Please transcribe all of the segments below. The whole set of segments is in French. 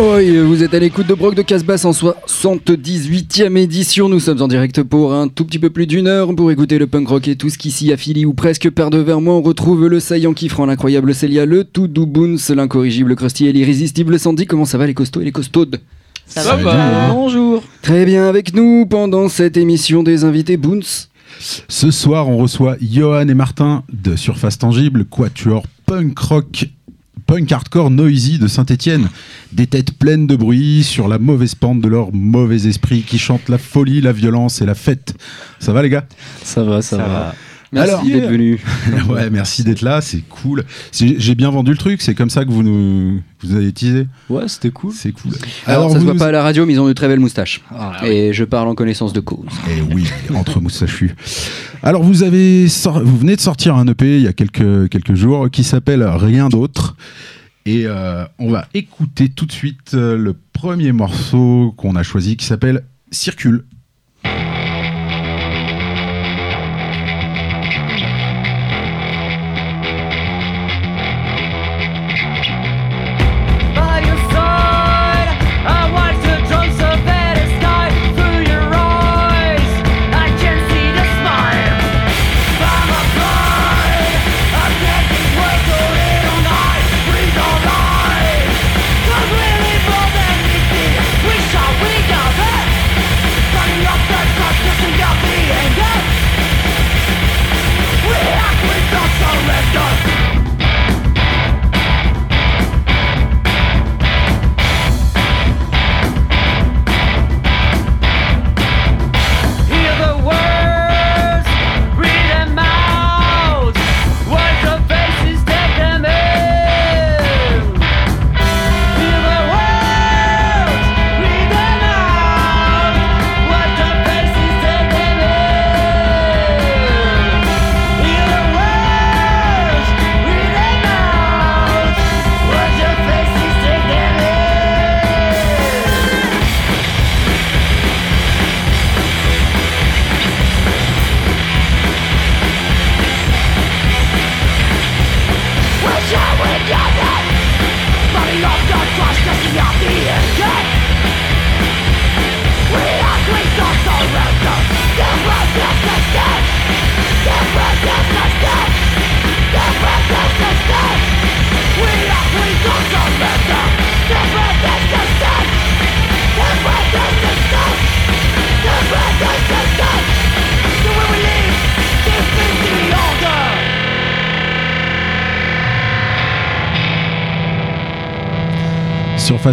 Oi, vous êtes à l'écoute de Brock de Casbas en 78e édition. Nous sommes en direct pour un tout petit peu plus d'une heure pour écouter le punk rock et tout ce qui s'y affilie ou presque perd de vers moi. On retrouve le saillant qui franc, l'incroyable Célia, le tout doux Boons, l'incorrigible Krusty et l'irrésistible Sandy. Comment ça va les costauds et les costaudes? Ça, va, Bonjour. Très bien avec nous pendant cette émission des invités Boons. Ce soir, on reçoit Johan et Martin de Surface Tangible, quatuor punk rock, punk hardcore noisy de Saint-Étienne. Des têtes pleines de bruit sur la mauvaise pente de leur mauvais esprit qui chantent la folie, la violence et la fête. Ça va les gars? Ça va, ça, va. Merci Alors- d'être venu. Ouais, merci d'être là, c'est cool. J'ai bien vendu le truc, c'est comme ça que vous nous vous avez teasé. Ouais, c'était cool. C'est cool. Alors, ça se voit nous- pas à la radio, mais ils ont de très belles moustaches. Ah, et je parle en connaissance de cause. Eh oui, entre moustachus. Alors vous avez sor- vous venez de sortir un EP il y a quelques quelques jours qui s'appelle Rien d'autre et euh, on va écouter tout de suite euh, le premier morceau qu'on a choisi qui s'appelle Circule.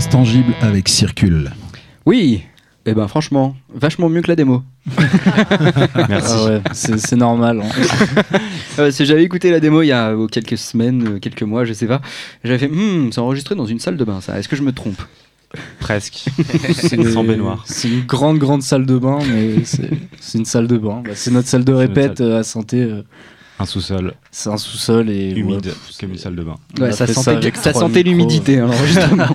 Tangible avec Circule. Oui, et ben franchement, vachement mieux que la démo. Merci. Ah ouais, c'est normal. hein. Euh, que j'avais écouté la démo il y a euh, quelques semaines, euh, quelques mois, je sais pas. J'avais fait, hmm, c'est enregistré dans une salle de bain, ça. Est-ce que je me trompe? Presque. C'est Sans baignoire. C'est une grande, grande salle de bain, mais c'est une salle de bain. Bah, c'est notre salle de répète salle. euh, à santé. euh, Un sous-sol C'est un sous-sol et humide, ouais, comme une salle de bain. Ouais, ça sentait, ça sentait l'humidité, hein, l'enregistrement.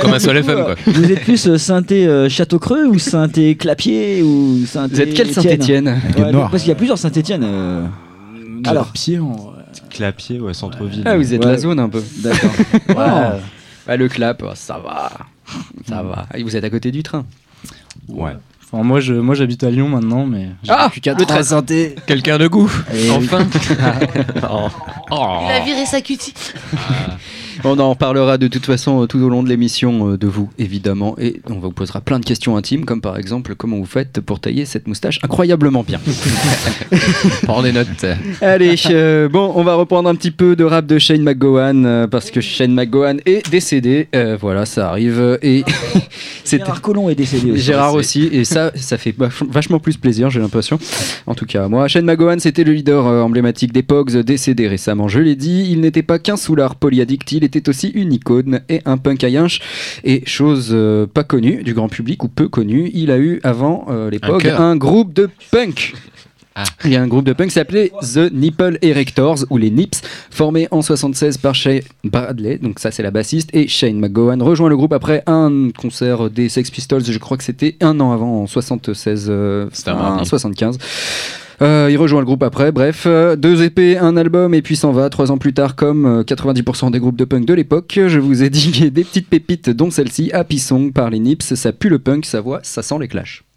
Comme un Sol FM, quoi. Vous êtes plus euh, synthé euh, Château-Creux ou synthé Clapier ou synthé Vous êtes quel Étienne Saint-Etienne Ouais, Noir. Parce qu'il y a plusieurs Saint-Étienne. euh, Alors. pied en. Clapier, ouais, centre-ville. Ah, vous êtes Ouais. la zone un peu. D'accord. Ouais. Ah, le clap, oh, ça va. Ça va. Vous êtes à côté du train. Ouais. Enfin, moi, je, moi, j'habite à Lyon maintenant, mais j'ai Ah, plus qu'à le train. synthé. Quelqu'un de goût. Et Enfin. Oh. Il a viré sa cutie. On en parlera de toute façon euh, tout au long de l'émission euh, de vous, évidemment. Et on vous posera plein de questions intimes, comme par exemple comment vous faites pour tailler cette moustache incroyablement bien. Prends des notes. Allez, euh, bon, on va reprendre un petit peu de rap de Shane McGowan, euh, parce que Shane McGowan est décédé. Euh, voilà, ça arrive. Et. Gérard Collomb est décédé aussi. Gérard aussi, et ça, ça fait vach- vachement plus plaisir, j'ai l'impression. En tout cas, moi, Shane McGowan, c'était le leader euh, emblématique des Pogs, décédé récemment, je l'ai dit. Il n'était pas qu'un soulard polyaddict, il était aussi une icône et un punk à yinche. Et chose euh, pas connue du grand public ou peu connue, il a eu avant euh, les Un un groupe de punk. Ah. Il y a un groupe de punk qui s'appelait The Nipple Erectors ou les Nips, formé en 76 par Shane Bradley, donc ça c'est la bassiste, et Shane McGowan rejoint le groupe après un concert des Sex Pistols, je crois que c'était un an avant, en 76, euh, C'était un enfin, mardi. 75. Euh, il rejoint le groupe après, bref, euh, deux épées, un album et puis s'en va. Trois ans plus tard, comme euh, 90% des groupes de punk de l'époque, je vous ai a des petites pépites, dont celle-ci, Happy Song par les Nips. Ça pue le punk, sa voix, ça sent les clashs.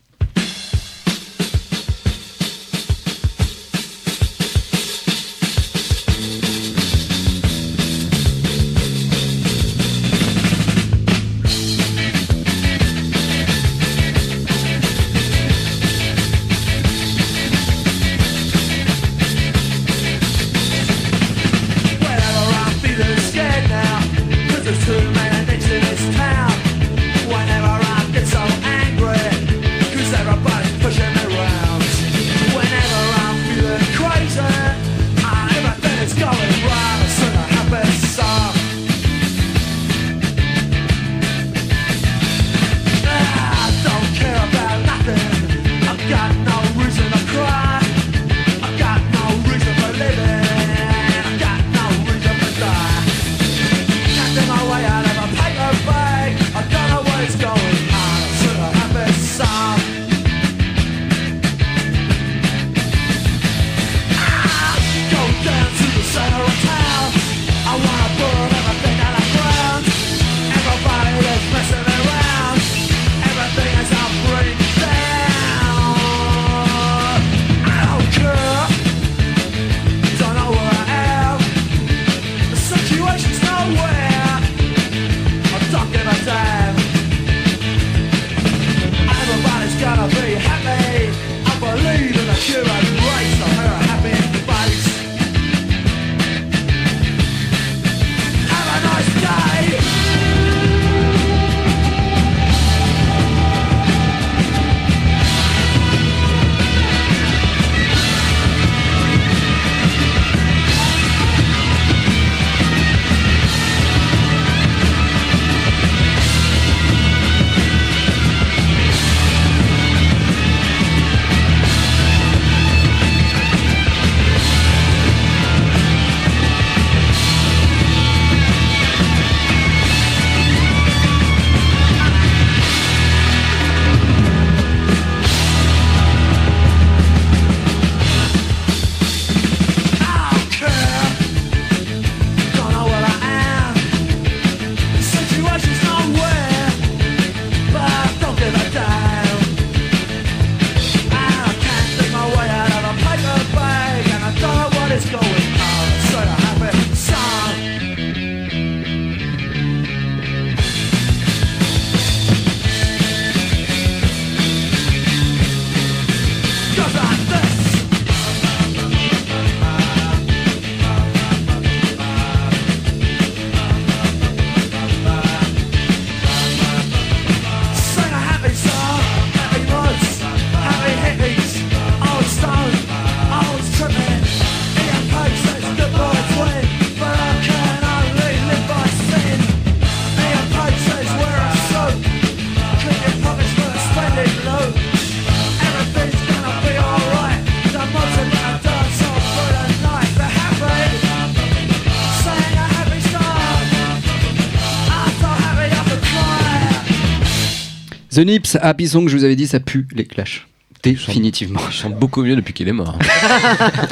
The Nips, Happy Song, je vous avais dit, ça pue les clashs. Définitivement. Il chante beaucoup mieux depuis qu'il est mort.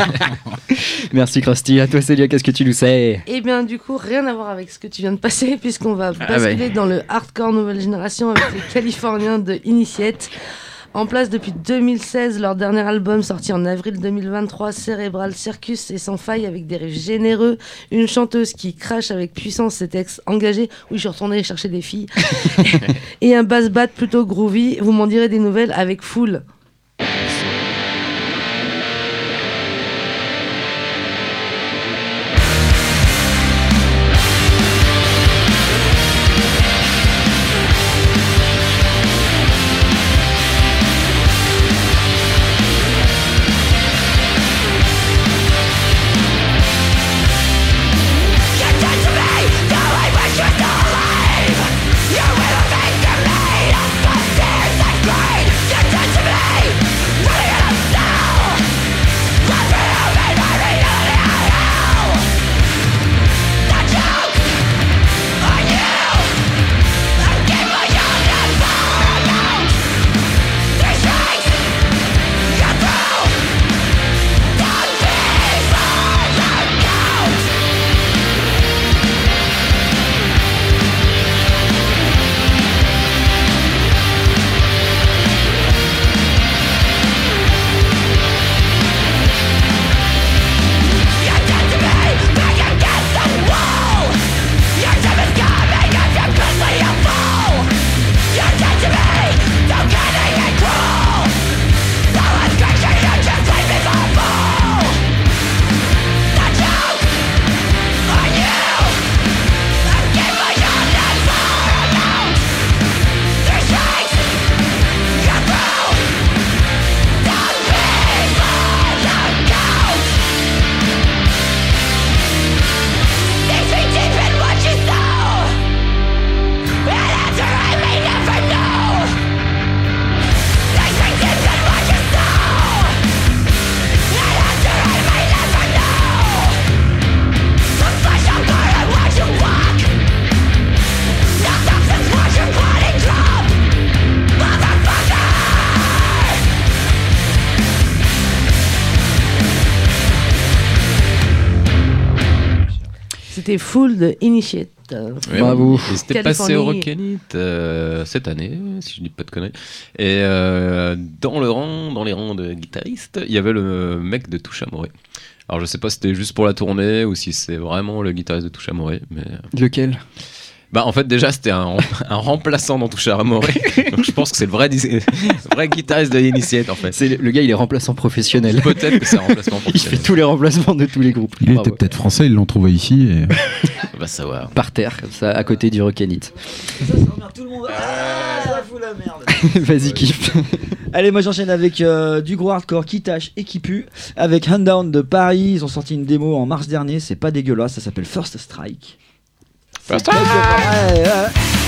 Merci Krusty. À toi Célia, qu'est-ce que tu nous sais? Eh bien, du coup, rien à voir avec ce que tu viens de passer, puisqu'on va Ah basculer dans le hardcore nouvelle génération avec les Californiens de Initiate. En place depuis 2016, leur dernier album sorti en avril 2023, Cérébral Circus et sans faille avec des riffs généreux, une chanteuse qui crache avec puissance ses textes engagés, oui je suis retournée chercher des filles, et un bass bat plutôt groovy, vous m'en direz des nouvelles avec Full. C'était Full de Initiate. Ouais, Bravo. C'était passé au. Rock'n'It euh, cette année, si je dis pas de conneries. Et euh, dans le rang, dans les rangs de guitaristes, il y avait le mec de Touche Amoré. Alors je sais pas si c'était juste pour la tournée ou si c'est vraiment le guitariste de Touche Amoré, mais Lequel? Bah en fait déjà c'était un, un remplaçant dans Touche Amoré. Donc je pense que c'est le vrai, guitariste de Initiate en fait. C'est le gars, il est remplaçant professionnel. Peut-être que c'est un remplacement Il fait professionnel. tous les remplacements de tous les groupes. Il était peut-être français, ils l'ont trouvé ici. Et... On va savoir. Par terre, comme ça, à côté du Rock'n'It. Ça, ça emmerde tout le monde. Ah, ça fout la merde. Vas-y, kiffe. Allez, moi j'enchaîne avec euh, du gros hardcore qui tâche et qui pue. Avec Hundown de Paris, ils ont sorti une démo en mars dernier, c'est pas dégueulasse, ça s'appelle First Strike. First C'est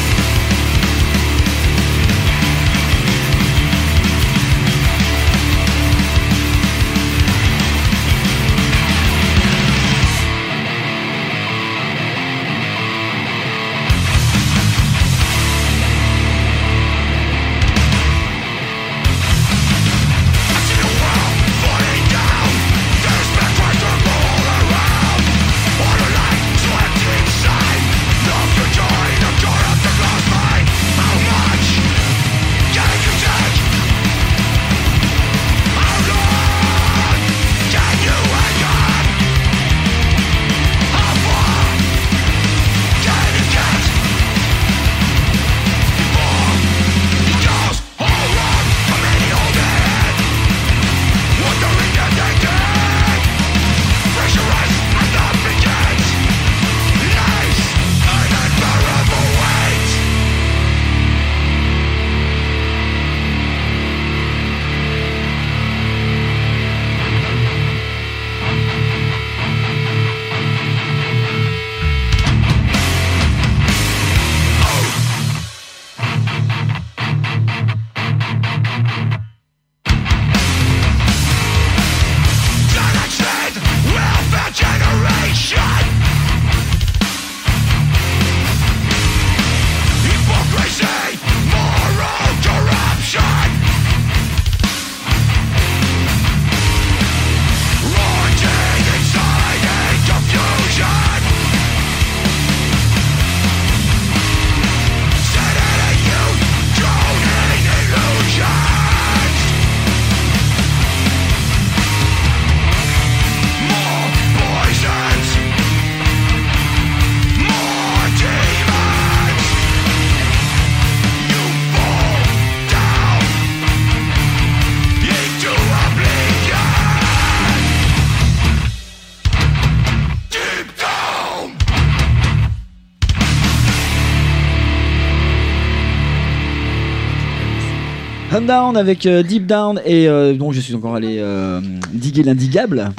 Down avec euh, Deep Down et euh, donc je suis encore allé euh, diguer l'indigable.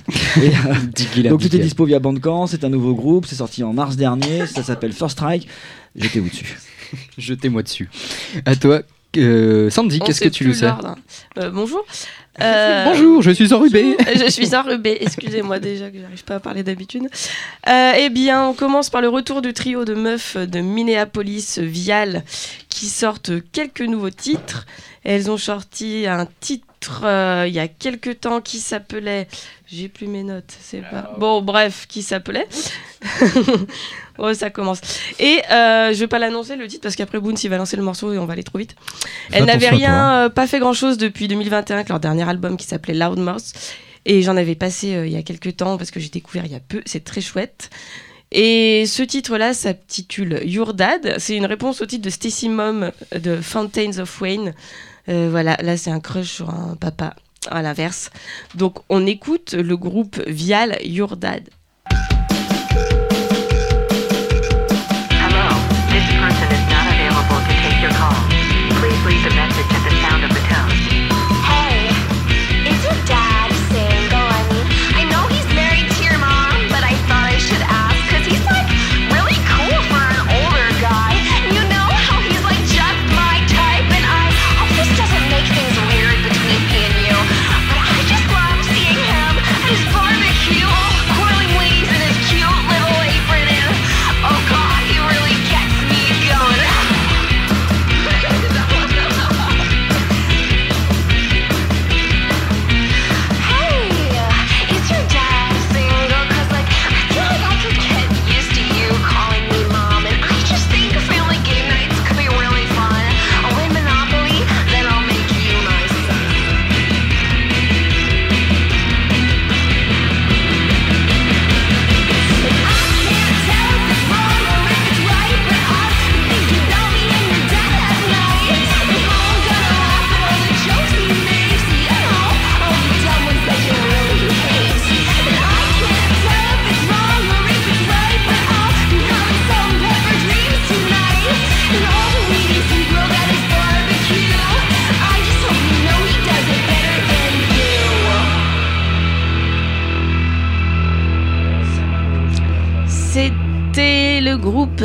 Et, euh, donc tout est dispo via Bandcamp, c'est un nouveau groupe, c'est sorti en mars dernier, ça s'appelle First Strike. Jetez-vous dessus. Jetez-moi dessus. À toi, euh, Sandy, qu'est-ce que tu nous sais. Euh, Bonjour. Euh, Bonjour, je suis enrubé. Je suis enrubée, excusez-moi déjà que j'arrive pas à parler d'habitude. Euh, eh bien, on commence par le retour du trio de meufs de Minneapolis, Vial, qui sortent quelques nouveaux titres. Elles ont sorti un titre euh, il y a quelques temps qui s'appelait. J'ai plus mes notes, c'est pas. Bon, bref, qui s'appelait. oh, ça commence. Et euh, je vais pas l'annoncer le titre parce qu'après Boons il va lancer le morceau et on va aller trop vite. Fais Elles n'avaient attention à rien, toi. euh, pas fait grand chose depuis 2021 avec leur dernier album qui s'appelait Loudmouth. Et j'en avais passé euh, il y a quelques temps parce que j'ai découvert il y a peu. C'est très chouette. Et ce titre-là s'intitule Your Dad. C'est une réponse au titre de Stacy Mom de Fountains of Wayne. Euh, voilà, là c'est un crush sur un papa à l'inverse. Donc on écoute le groupe Vial Your Dad. Hello, this person is not available to take your call. Please leave a message at the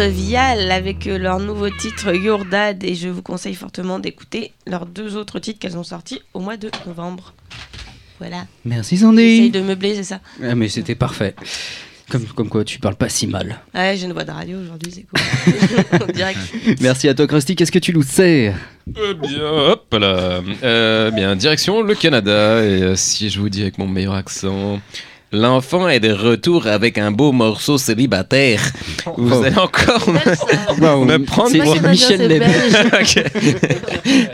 Vial avec euh, leur nouveau titre Your Dad et je vous conseille fortement d'écouter leurs deux autres titres qu'elles ont sortis au mois de novembre. Voilà. Merci J'essaye Sandy. de meubler, c'est ça. Ah, mais c'était parfait. Comme, comme quoi, tu parles pas si mal. Ouais, j'ai une voix de radio aujourd'hui, c'est cool. En direct. Merci à toi, Krusty. Qu'est-ce que tu nous sais? Eh bien, hop là. Euh, bien, direction le Canada. Et euh, si je vous dis avec mon meilleur accent. L'enfant est de retour avec un beau morceau célibataire. Vous Oh. allez encore me, me prendre C'est pour Michel Leb.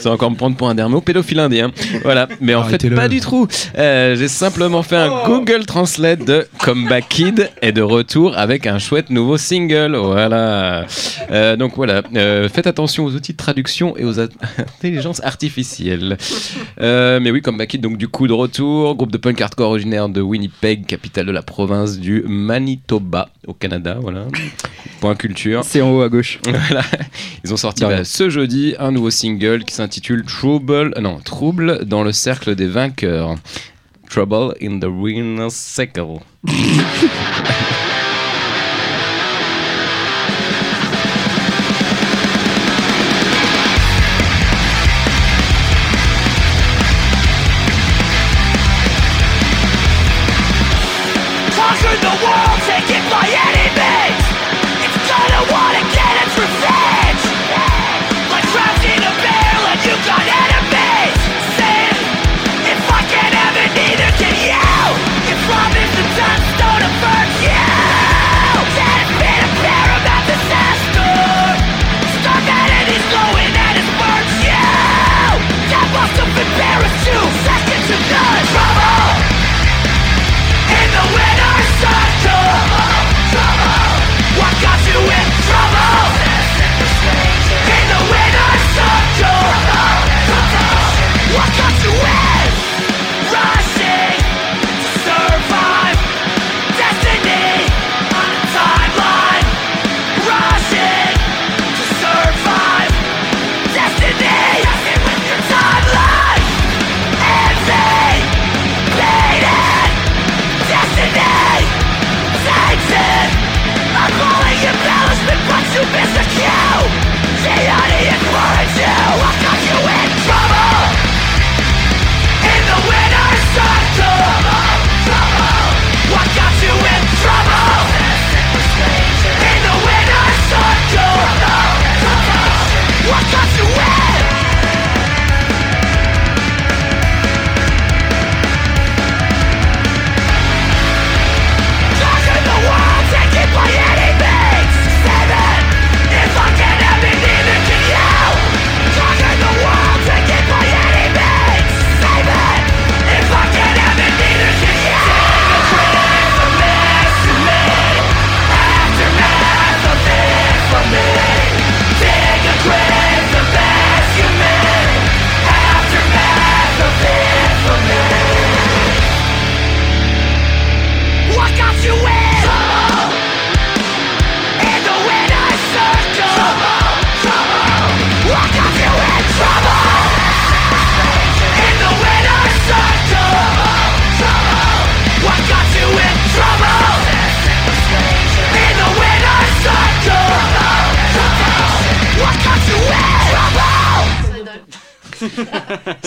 Va encore me prendre pour un dermo pédophile indien. Voilà, mais en fait pas du tout. Euh, J'ai simplement fait un Google Translate de Comeback Kid est de retour avec un chouette nouveau single. Voilà. Euh, donc voilà, Euh, faites attention aux outils de traduction et aux intelligences artificielles. Euh, mais oui, Comeback Kid donc du coup de retour, groupe de punk hardcore originaire de Winnipeg, capitale de la province du Manitoba au Canada. Voilà. Point culture. C'est en haut à gauche. Voilà. Ils ont sorti bah, ce jeudi un nouveau single qui s'intitule Trouble, euh, non, Trouble dans le cercle des vainqueurs. Trouble in the Winner's Circle.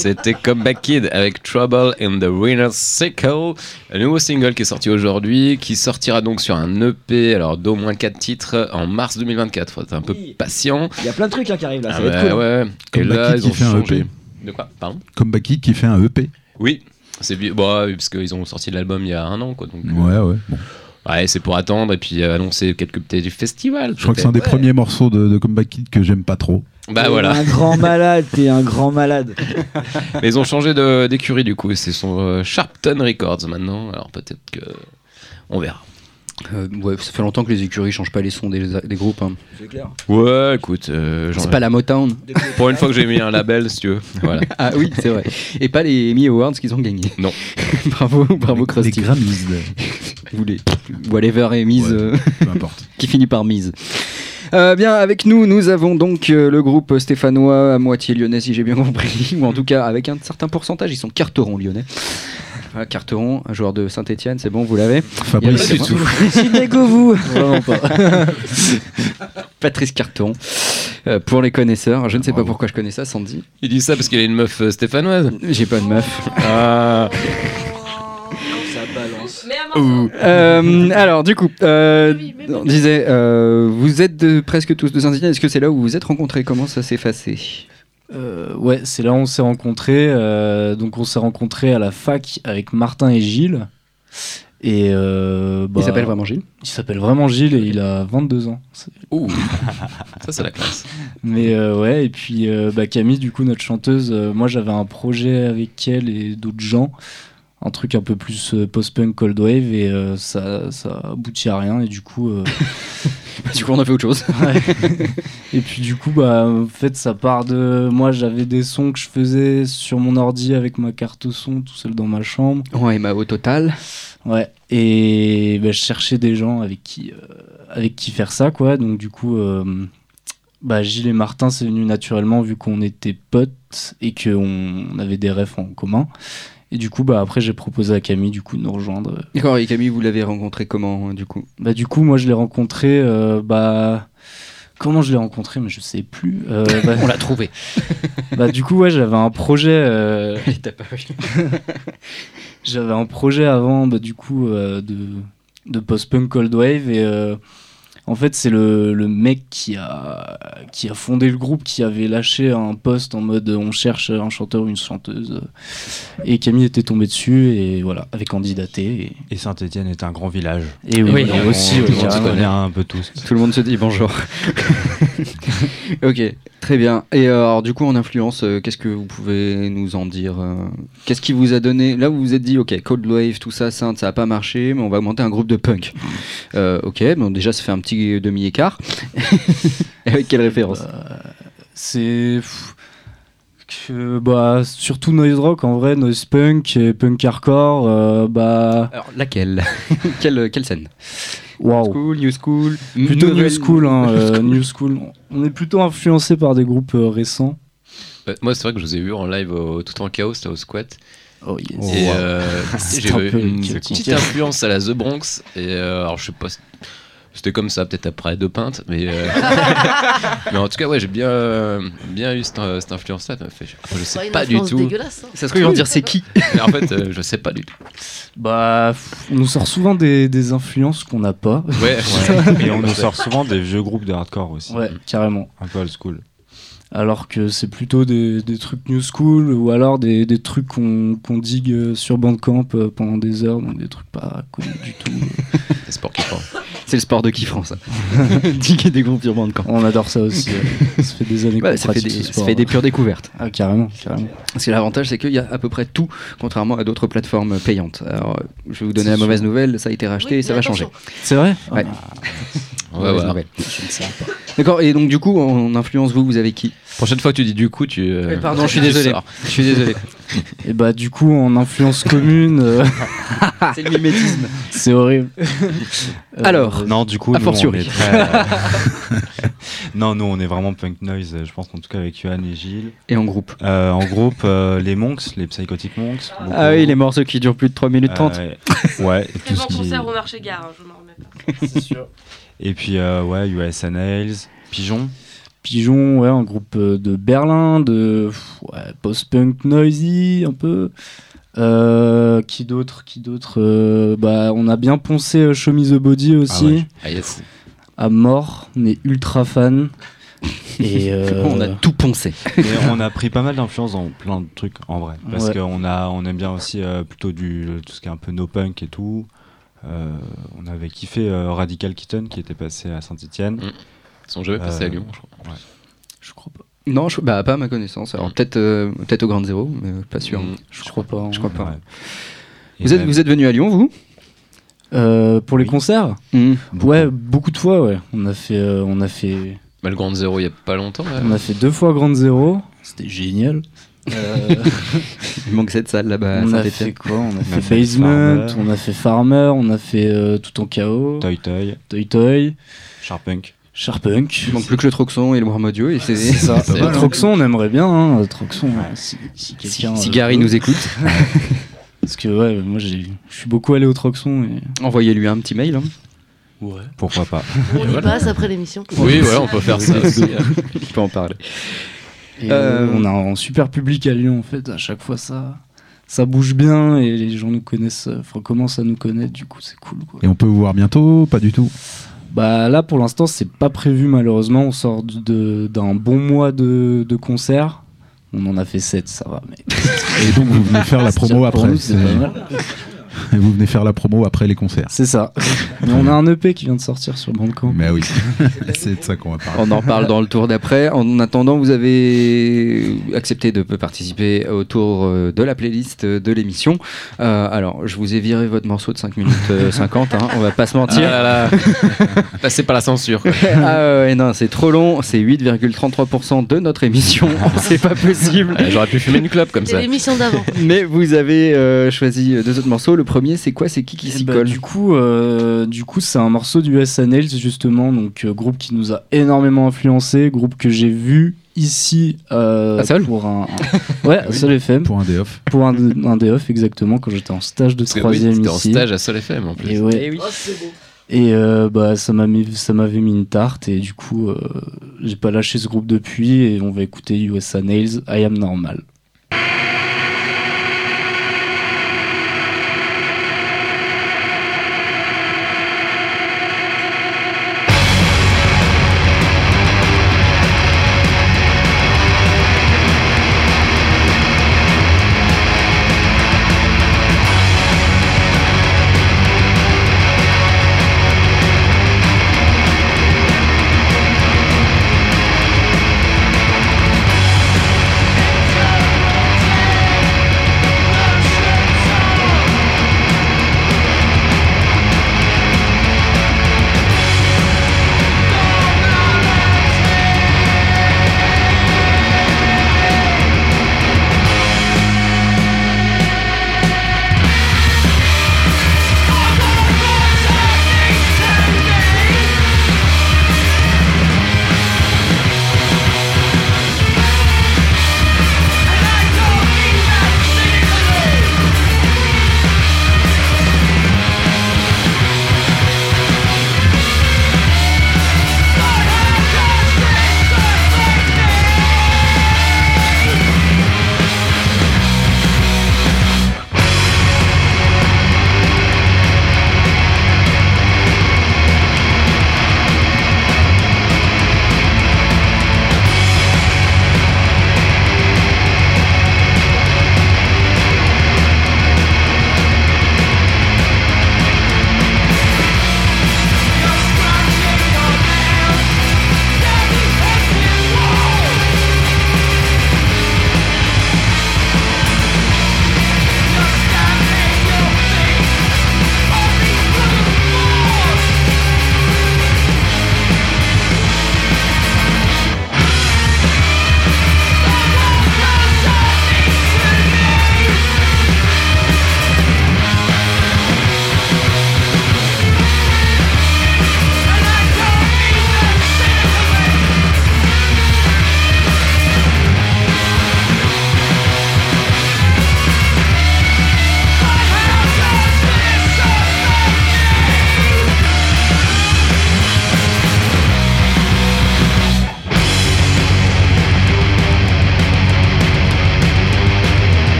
C'était Comeback Kid avec Trouble in the Winner's Circle, un nouveau single qui est sorti aujourd'hui, qui sortira donc sur un EP, alors d'au moins 4 titres en mars 2024. Faut être un peu patient. Il y a plein de trucs hein, qui arrivent là, ça Ah va être bah cool. ouais. Et Comeback là, Kid ils qui ont fait un. EP. De quoi? Pardon? Comeback Kid qui fait un EP. Oui, c'est bon, oui, parce qu'ils ont sorti l'album il y a un an, quoi. Donc, euh, Ouais, ouais. bon. ouais, c'est pour attendre et puis euh, annoncer quelques petits festivals. Je crois que c'est un des premiers morceaux de, de Comeback Kid que j'aime pas trop. Bah T'es voilà. Un grand malade, t'es un grand malade. Mais ils ont changé de- d'écurie du coup. C'est son euh, Sharpton Records maintenant. Alors peut-être que on verra. Euh, ouais, ça fait longtemps que les écuries changent pas les sons des, des groupes. hein. C'est clair. Ouais, écoute, euh, C'est pas la Motown. Pour une fois que j'ai mis un label, si tu veux. Voilà. Ah oui, c'est vrai. Et pas les Emmy Awards qu'ils ont gagnés. Non. bravo, bravo Les Krusty. Grammys. Ou les whatever est mise, Ouais, euh, Peu importe. qui finit par mise. Euh, bien, avec nous, nous avons donc euh, le groupe stéphanois à moitié lyonnais, si j'ai bien compris, ou en tout cas avec un certain pourcentage, ils sont carterons lyonnais. Voilà, Carteron, un joueur de Saint-Etienne, c'est bon, vous l'avez Fabrice. Du tout. Vous. Vraiment pas. Patrice Carteron, euh, pour les connaisseurs. Je ne sais pas pourquoi je connais ça, Sandy. Il dit ça parce qu'il a une meuf euh, stéphanoise. J'ai pas de meuf. Ah. Euh, alors, du coup, euh, on disait, euh, vous êtes de, presque tous de Saint-Etienne. Est-ce que c'est là où vous vous êtes rencontrés? Comment ça s'est passé? Euh, ouais, c'est là où on s'est rencontrés. euh, donc on s'est rencontrés à la fac avec Martin et Gilles. Et euh, bah, Il s'appelle vraiment Gilles? Il s'appelle vraiment Gilles et il a 22 ans. Ouh. ça c'est la classe. Mais euh, ouais, et puis euh, bah, Camille, du coup, notre chanteuse, euh, moi j'avais un projet avec elle et d'autres gens, un truc un peu plus euh, post-punk, cold wave, et euh, ça, ça aboutit à rien, et du coup. euh, Du coup, on a fait autre chose. ouais. et puis du coup, bah, en fait, ça part de. Moi j'avais des sons que je faisais sur mon ordi avec ma carte son tout seul dans ma chambre. Ouais, ma au total. Ouais, et bah, je cherchais des gens avec qui, euh, avec qui faire ça, quoi. Donc, du coup, bah, Gilles et Martin, c'est venu naturellement vu qu'on était potes et qu'on on avait des refs en commun. Et du coup, bah, après, j'ai proposé à Camille du coup, de nous rejoindre. D'accord, et Camille, vous l'avez rencontré comment, du coup? Bah, du coup, moi, je l'ai rencontré. euh, bah, comment je l'ai rencontré Mais je sais plus. Euh, bah, On l'a trouvé. bah, du coup, ouais, j'avais un projet. euh, J'avais un projet avant, bah, du coup, de, de post-punk cold wave. Et en fait, c'est le, le mec qui a, qui a fondé le groupe qui avait lâché un post en mode on cherche un chanteur ou une chanteuse. Et Camille était tombé dessus, et voilà, avait candidaté. Et Saint-Etienne est un grand village. Et, oui, Oui. et aussi, on, on se connaît un peu tous. Tout le monde se dit bonjour. ok, très bien. Et euh, alors, du coup, en influence, euh, qu'est-ce que vous pouvez nous en dire euh, Qu'est-ce qui vous a donné Là, vous vous êtes dit, ok, Cold Wave, tout ça, ça a pas marché, mais on va monter un groupe de punk. Ok, bon, déjà, ça fait un petit demi-écart. Avec quelle référence C'est. pff, que, bah, surtout noise rock en vrai, noise punk et punk hardcore. euh, bah, Alors, laquelle? Quelle, quelle scène? Waouh. School, New School Plutôt new school, hein, euh, School. new school. On est plutôt influencé par des groupes euh, récents. Euh, Moi, c'est vrai que je vous ai vu en live au, tout en chaos, là au squat. Oh yes. Et euh, C'est j'ai un eu une petite influence à la The Bronx. Et euh, alors, je sais pas. C'était comme ça, peut-être après deux pintes, mais, euh, mais en tout cas, ouais, j'ai bien, euh, bien eu cette, euh, cette influence-là. après, je sais Pas une pas du tout. dégueulasse, hein. Ça se trouve, ils vont dire c'est qui Mais en fait, euh, je sais pas du tout. Bah, pff, on nous sort souvent des, des influences qu'on n'a pas. Ouais, Ouais. Et on nous sort souvent des vieux groupes de hardcore aussi. Ouais, carrément. Un peu old school. Alors que c'est plutôt des, des trucs new school ou alors des, des trucs qu'on digue sur Bandcamp euh, pendant des heures, donc des trucs pas connus du tout. C'est sport. C'est le sport de kiffant, ça. Diguer des groupes sur Bandcamp. On adore ça aussi. Ça fait des années Ouais, qu'on ça, fait pratique des, ce ça fait des pures découvertes. Ah, carrément, carrément. Parce que l'avantage, c'est qu'il y a à peu près tout, contrairement à d'autres plateformes payantes. Alors, je vais vous donner la mauvaise sûr. nouvelle, ça a été racheté Oui, et ça va changer. C'est vrai? Ouais. Ouais, pas. D'accord, et donc du coup, en influence, vous, vous avez qui? Prochaine fois que tu dis du coup, tu. euh, Pardon, je suis désolé. Je suis désolé. Et bah, du coup, en influence commune, euh, c'est le mimétisme. c'est horrible. Euh, Alors, Non, du coup, A nous, on est très, euh, non, nous, on est vraiment punk noise, je pense, en tout cas avec Johan et Gilles. Et en groupe. Euh, en groupe, euh, les Monks, les Psychotic Monks. beaucoup. Ah oui, les morceaux qui durent plus de 3 minutes 30. Euh, ouais, et tout Très ce bon qui... concert au marché gare, hein, je m'en remets pas. Et puis, euh, ouais, US Nails, Pigeon. Pigeon, ouais, un groupe euh, de Berlin, de ouais, post-punk noisy un peu. Euh, qui d'autre Qui d'autre Euh, Bah, on a bien poncé euh, Show Me the Body aussi. ouais. Ah, yes. À mort, on est ultra fan. Et euh, On a tout poncé. Et on a pris pas mal d'influence dans plein de trucs en vrai. Parce Ouais. qu'on a, on aime bien aussi euh, plutôt du, tout ce qui est un peu no punk et tout. Euh, on avait kiffé euh, Radical Kitten qui était passé à Saint-Etienne. Mm. Ils sont jamais passés à Lyon, je crois. Je crois pas. Non, je, bah, pas à ma connaissance. Alors peut-être euh, peut-être au Grand Zéro, mais pas sûr. Mm. Je crois pas. hein. Je crois pas. Ouais. Vous êtes, même- vous êtes venu à Lyon, vous? Euh, pour les concerts? Hmm. Ouais, beaucoup de fois, ouais. On a fait, euh, on a fait, Bah, le Grand Zéro, il y a pas longtemps. là. on a fait deux fois Grande Zéro. C'était génial. Euh, Il manque cette salle là-bas on a fait quoi? On a fait Basement, on a fait Farmer, on a fait euh, Tout en chaos, Toy Toy, Toy Toy, Sharpunk. Sharpunk. Il manque plus que le Troxon et le Warm Audio et c'est ça. Pas mal, Troxon, on aimerait bien. Hein. Troxon, euh, si, quelqu'un. si euh, Gary nous écoute, Parce que ouais, moi j'ai- je suis beaucoup allé au Troxon. Et... envoyez-lui un petit mail. hein. Ouais. Pourquoi pas On y passe après l'émission. Oui, voilà, on peut faire ça aussi. Il peut en parler. Et, Euh, on a un super public à Lyon en fait. À chaque fois ça, ça bouge bien et les gens nous connaissent, euh, enfin commencent à nous connaître. Du coup c'est cool. Quoi. Et on peut vous voir bientôt Pas du tout? Bah là pour l'instant c'est pas prévu malheureusement. On sort de- d'un bon mois de, de concerts. On en a fait 7, ça va. Mais... Et donc vous venez faire la promo après. nous, c'est pas mal. Et vous venez faire la promo après les concerts. C'est ça. Mais on a un EP qui vient de sortir sur Bandcamp. Mais oui, c'est de ça qu'on va parler. On en reparle dans le tour d'après. En attendant, vous avez accepté de participer au tour euh, de la playlist de l'émission. Euh, alors, je vous ai viré votre morceau de 5 minutes euh, 50, hein, on va pas se mentir. Ah là là. Passez par la censure. ah ouais, non, c'est trop long. C'est 8,33% de notre émission. c'est pas possible. Ouais, J'aurais pu fumer une clope comme C'est ça. l'émission d'avant. Mais vous avez euh, choisi deux autres morceaux. Le premier, c'est quoi C'est qui qui Eh s'y bah, colle du coup, euh, du coup, c'est un morceau du SNL justement, donc euh, groupe qui nous a énormément influencé, groupe que j'ai vu ici euh, À Seul pour un, ouais, à Seul FM Pour un day off. pour un, un day off exactement quand j'étais en stage de que oui, troisième C'était en ici. stage à Sol FM en plus. Et ouais. Et euh, bah ça m'a mis, ça m'avait mis une tarte et du coup euh, j'ai pas lâché ce groupe depuis et on va écouter USA Nails, I Am Normal.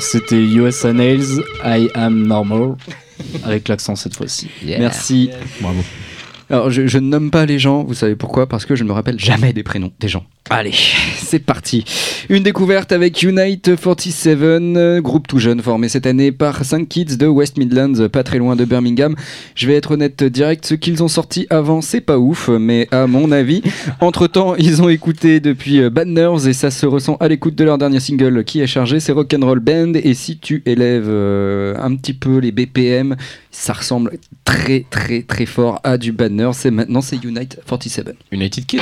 Alors c'était USA Nails, I Am Normal, avec l'accent cette fois-ci. Merci. Bravo. Alors, je, je ne nomme pas les gens, vous savez pourquoi? Parce que je ne me rappelle jamais des prénoms des gens. Allez, c'est parti. Une découverte avec Unite 47, euh, groupe tout jeune formé cette année par 5 kids de West Midlands, pas très loin de Birmingham. Je vais être honnête direct, ce qu'ils ont sorti avant, c'est pas ouf, mais à mon avis, entre-temps, ils ont écouté depuis euh, Bad Nerves et ça se ressent à l'écoute de leur dernier single qui est chargé, c'est Rock'n'Roll Band. Et si tu élèves euh, un petit peu les BPM, ça ressemble très très très fort à du Bad Nerves. C'est maintenant, c'est Unite 47. United Kids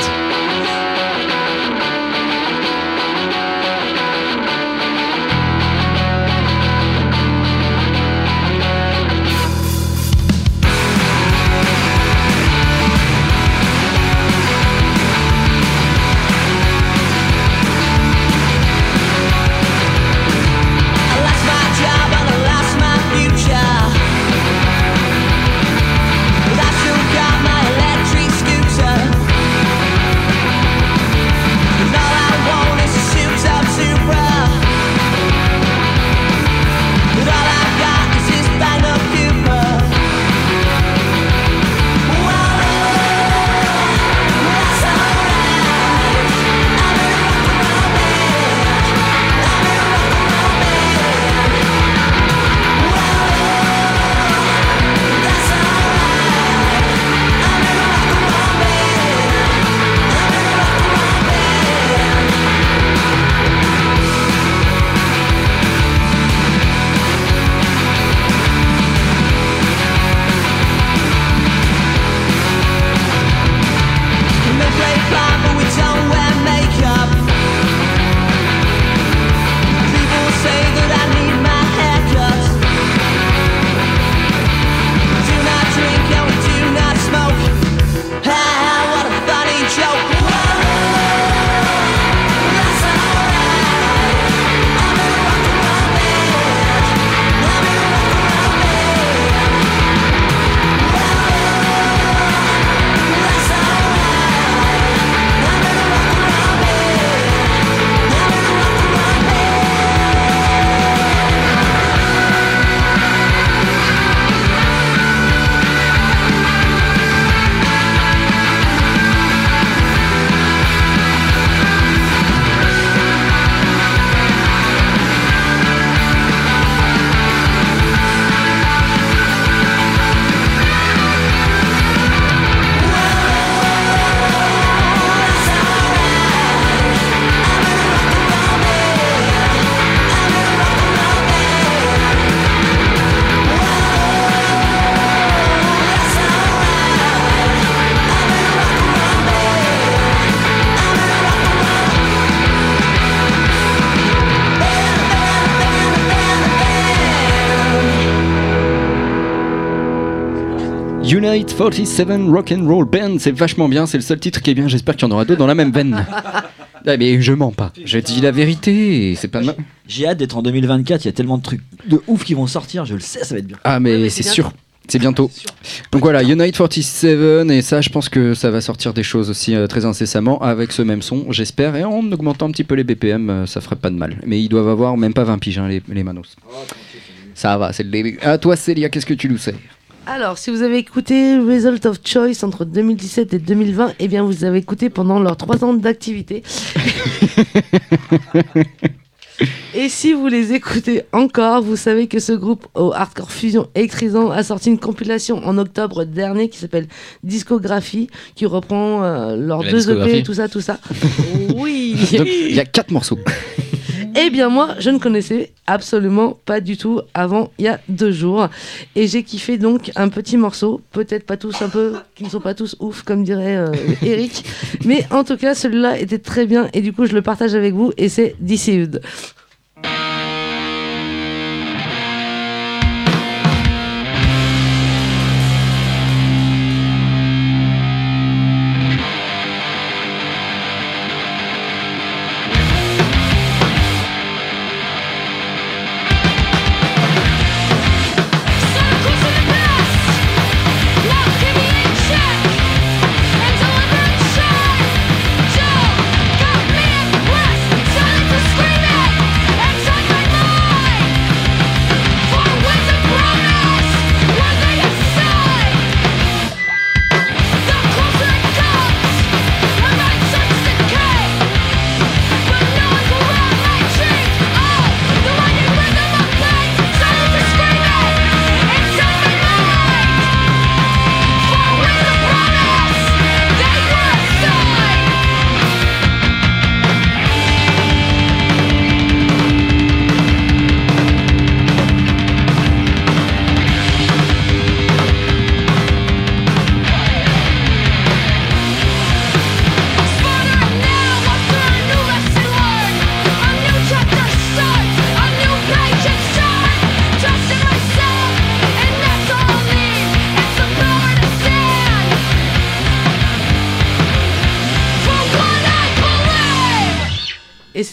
47 Rock and Roll Band, c'est vachement bien, c'est le seul titre qui est bien. J'espère qu'il y en aura d'autres dans la même veine. Ah, mais je mens pas, je dis la vérité, c'est pas J'ai hâte d'être en 2024, il y a tellement de trucs de ouf qui vont sortir, je le sais, ça va être bien. Ah mais, mais c'est sûr. C'est bientôt. Donc voilà, Unite 47, et ça, je pense que ça va sortir des choses aussi euh, très incessamment avec ce même son, j'espère, et en augmentant un petit peu les BPM, euh, ça ferait pas de mal. Mais ils doivent avoir même pas 20 piges, hein, les, les manos. Ça va, c'est le début. À toi, Célia, qu'est-ce que tu nous sais Alors, si vous avez écouté Result of Choice entre 2017 et 2020, eh bien, vous avez écouté pendant leurs trois ans d'activité. et si vous les écoutez encore, vous savez que ce groupe au hardcore fusion électrisant a sorti une compilation en octobre dernier qui s'appelle Discographie, qui reprend euh, leurs La deux. EP, tout ça, tout ça. oui. Il y a quatre morceaux. Eh bien moi, je ne connaissais absolument pas du tout avant il y a deux jours. Et j'ai kiffé donc un petit morceau, peut-être pas tous un peu, qui ne sont pas tous ouf comme dirait euh, Eric. Mais en tout cas, celui-là était très bien et du coup je le partage avec vous et c'est Deceived.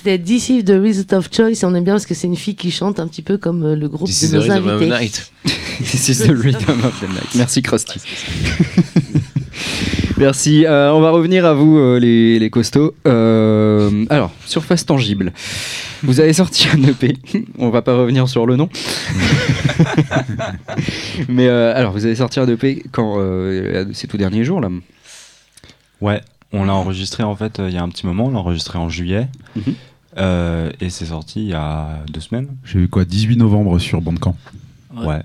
C'était This is the Result of Choice. On aime bien parce que c'est une fille qui chante un petit peu comme euh, le groupe This de is the nos rhythm of invités. the night. This is the rhythm of the night. Merci Krusty. Merci. Euh, on va revenir à vous, euh, les, les costauds. Euh, alors, surface tangible. Vous avez sorti un EP. on va pas revenir sur le nom. Mais euh, alors, vous avez sorti un EP quand euh, ces tout derniers jours là? Ouais, on l'a enregistré en fait euh, il y a un petit moment, on l'a enregistré en juillet. Mhm. Euh, et c'est sorti il y a deux semaines. J'ai eu quoi 18 novembre sur Bandcamp. Ouais.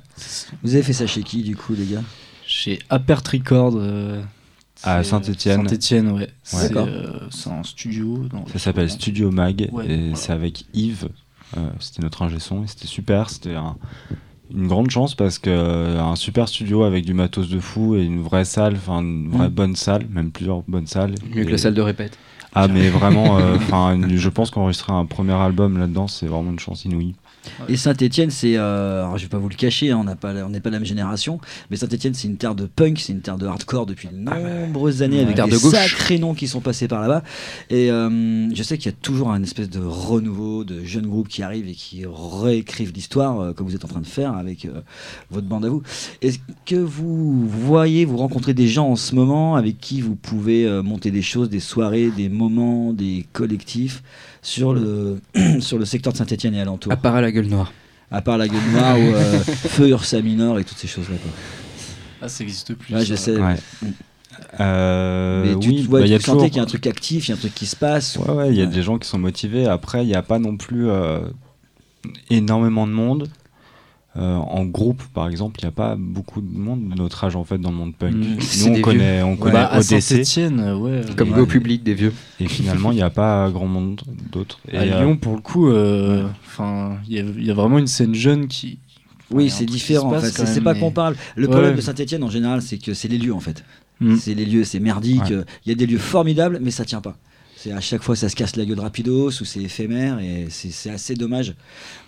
Vous avez fait ça chez qui, du coup, les gars? Chez Apert Record. euh, À euh, Saint-Étienne, ouais. C'est, euh, c'est un studio. dans- Ça s'appelle Studio Mag Ouais, et voilà. c'est avec Yves. Euh, c'était notre ingé son et c'était super. C'était un- une grande chance parce que un super studio avec du matos de fou et une vraie salle, enfin une vraie Mm. bonne salle, même plusieurs bonnes salles. Mieux que la salle de répète. Ah mais vraiment, euh, enfin, je pense qu'enregistrer un premier album là-dedans, c'est vraiment une chance inouïe. Et Saint-Etienne, c'est. euh, alors, je vais pas vous le cacher, hein, on pas n'est pas de la même génération, mais Saint-Etienne, c'est une terre de punk, c'est une terre de hardcore depuis de nombreuses années, Ouais. avec des de sacrés noms qui sont passés par là-bas. Et euh, je sais qu'il y a toujours un espèce de renouveau, de jeunes groupes qui arrivent et qui réécrivent l'histoire, euh, comme vous êtes en train de faire avec euh, votre bande à vous. Est-ce que vous voyez, vous rencontrez des gens en ce moment avec qui vous pouvez monter des choses, des soirées, des moments, des collectifs? Sur le, sur le secteur de Saint-Etienne et alentours À part à la gueule noire. à part la gueule noire ou euh, Feu Ursa Minor et toutes ces choses-là. quoi. Ah, ça existe plus. Ouais, ça. je sais. Ouais. Mm. Euh, Mais tu, oui, tu vois, bah, il y a tu sentais toujours- qu'il y a un truc actif, il y a un truc qui se passe. Ouais, ouais, il y a des gens qui sont motivés. Après, il n'y a pas non plus euh, énormément de monde. Euh, en groupe, par exemple, il n'y a pas beaucoup de monde de notre âge en fait dans le monde punk. Mm. Nous, on connaît, on connaît Bah, ODC ouais. Comme go public des vieux. et finalement, il n'y a pas grand monde d'autres. Et, À euh, Lyon, pour le coup, euh, enfin, il y, a- il y a vraiment une scène jeune qui. Oui, c'est différent. En fait. C'est pas mais- qu'on parle. Le Ouais. problème de Saint-Etienne en général, c'est que c'est les lieux en fait. Mm. C'est les lieux, c'est merdique. Ouais. Il y a des lieux formidables, mais ça tient pas. C'est à chaque fois ça se casse la gueule rapidos ou c'est éphémère et c'est c'est assez dommage.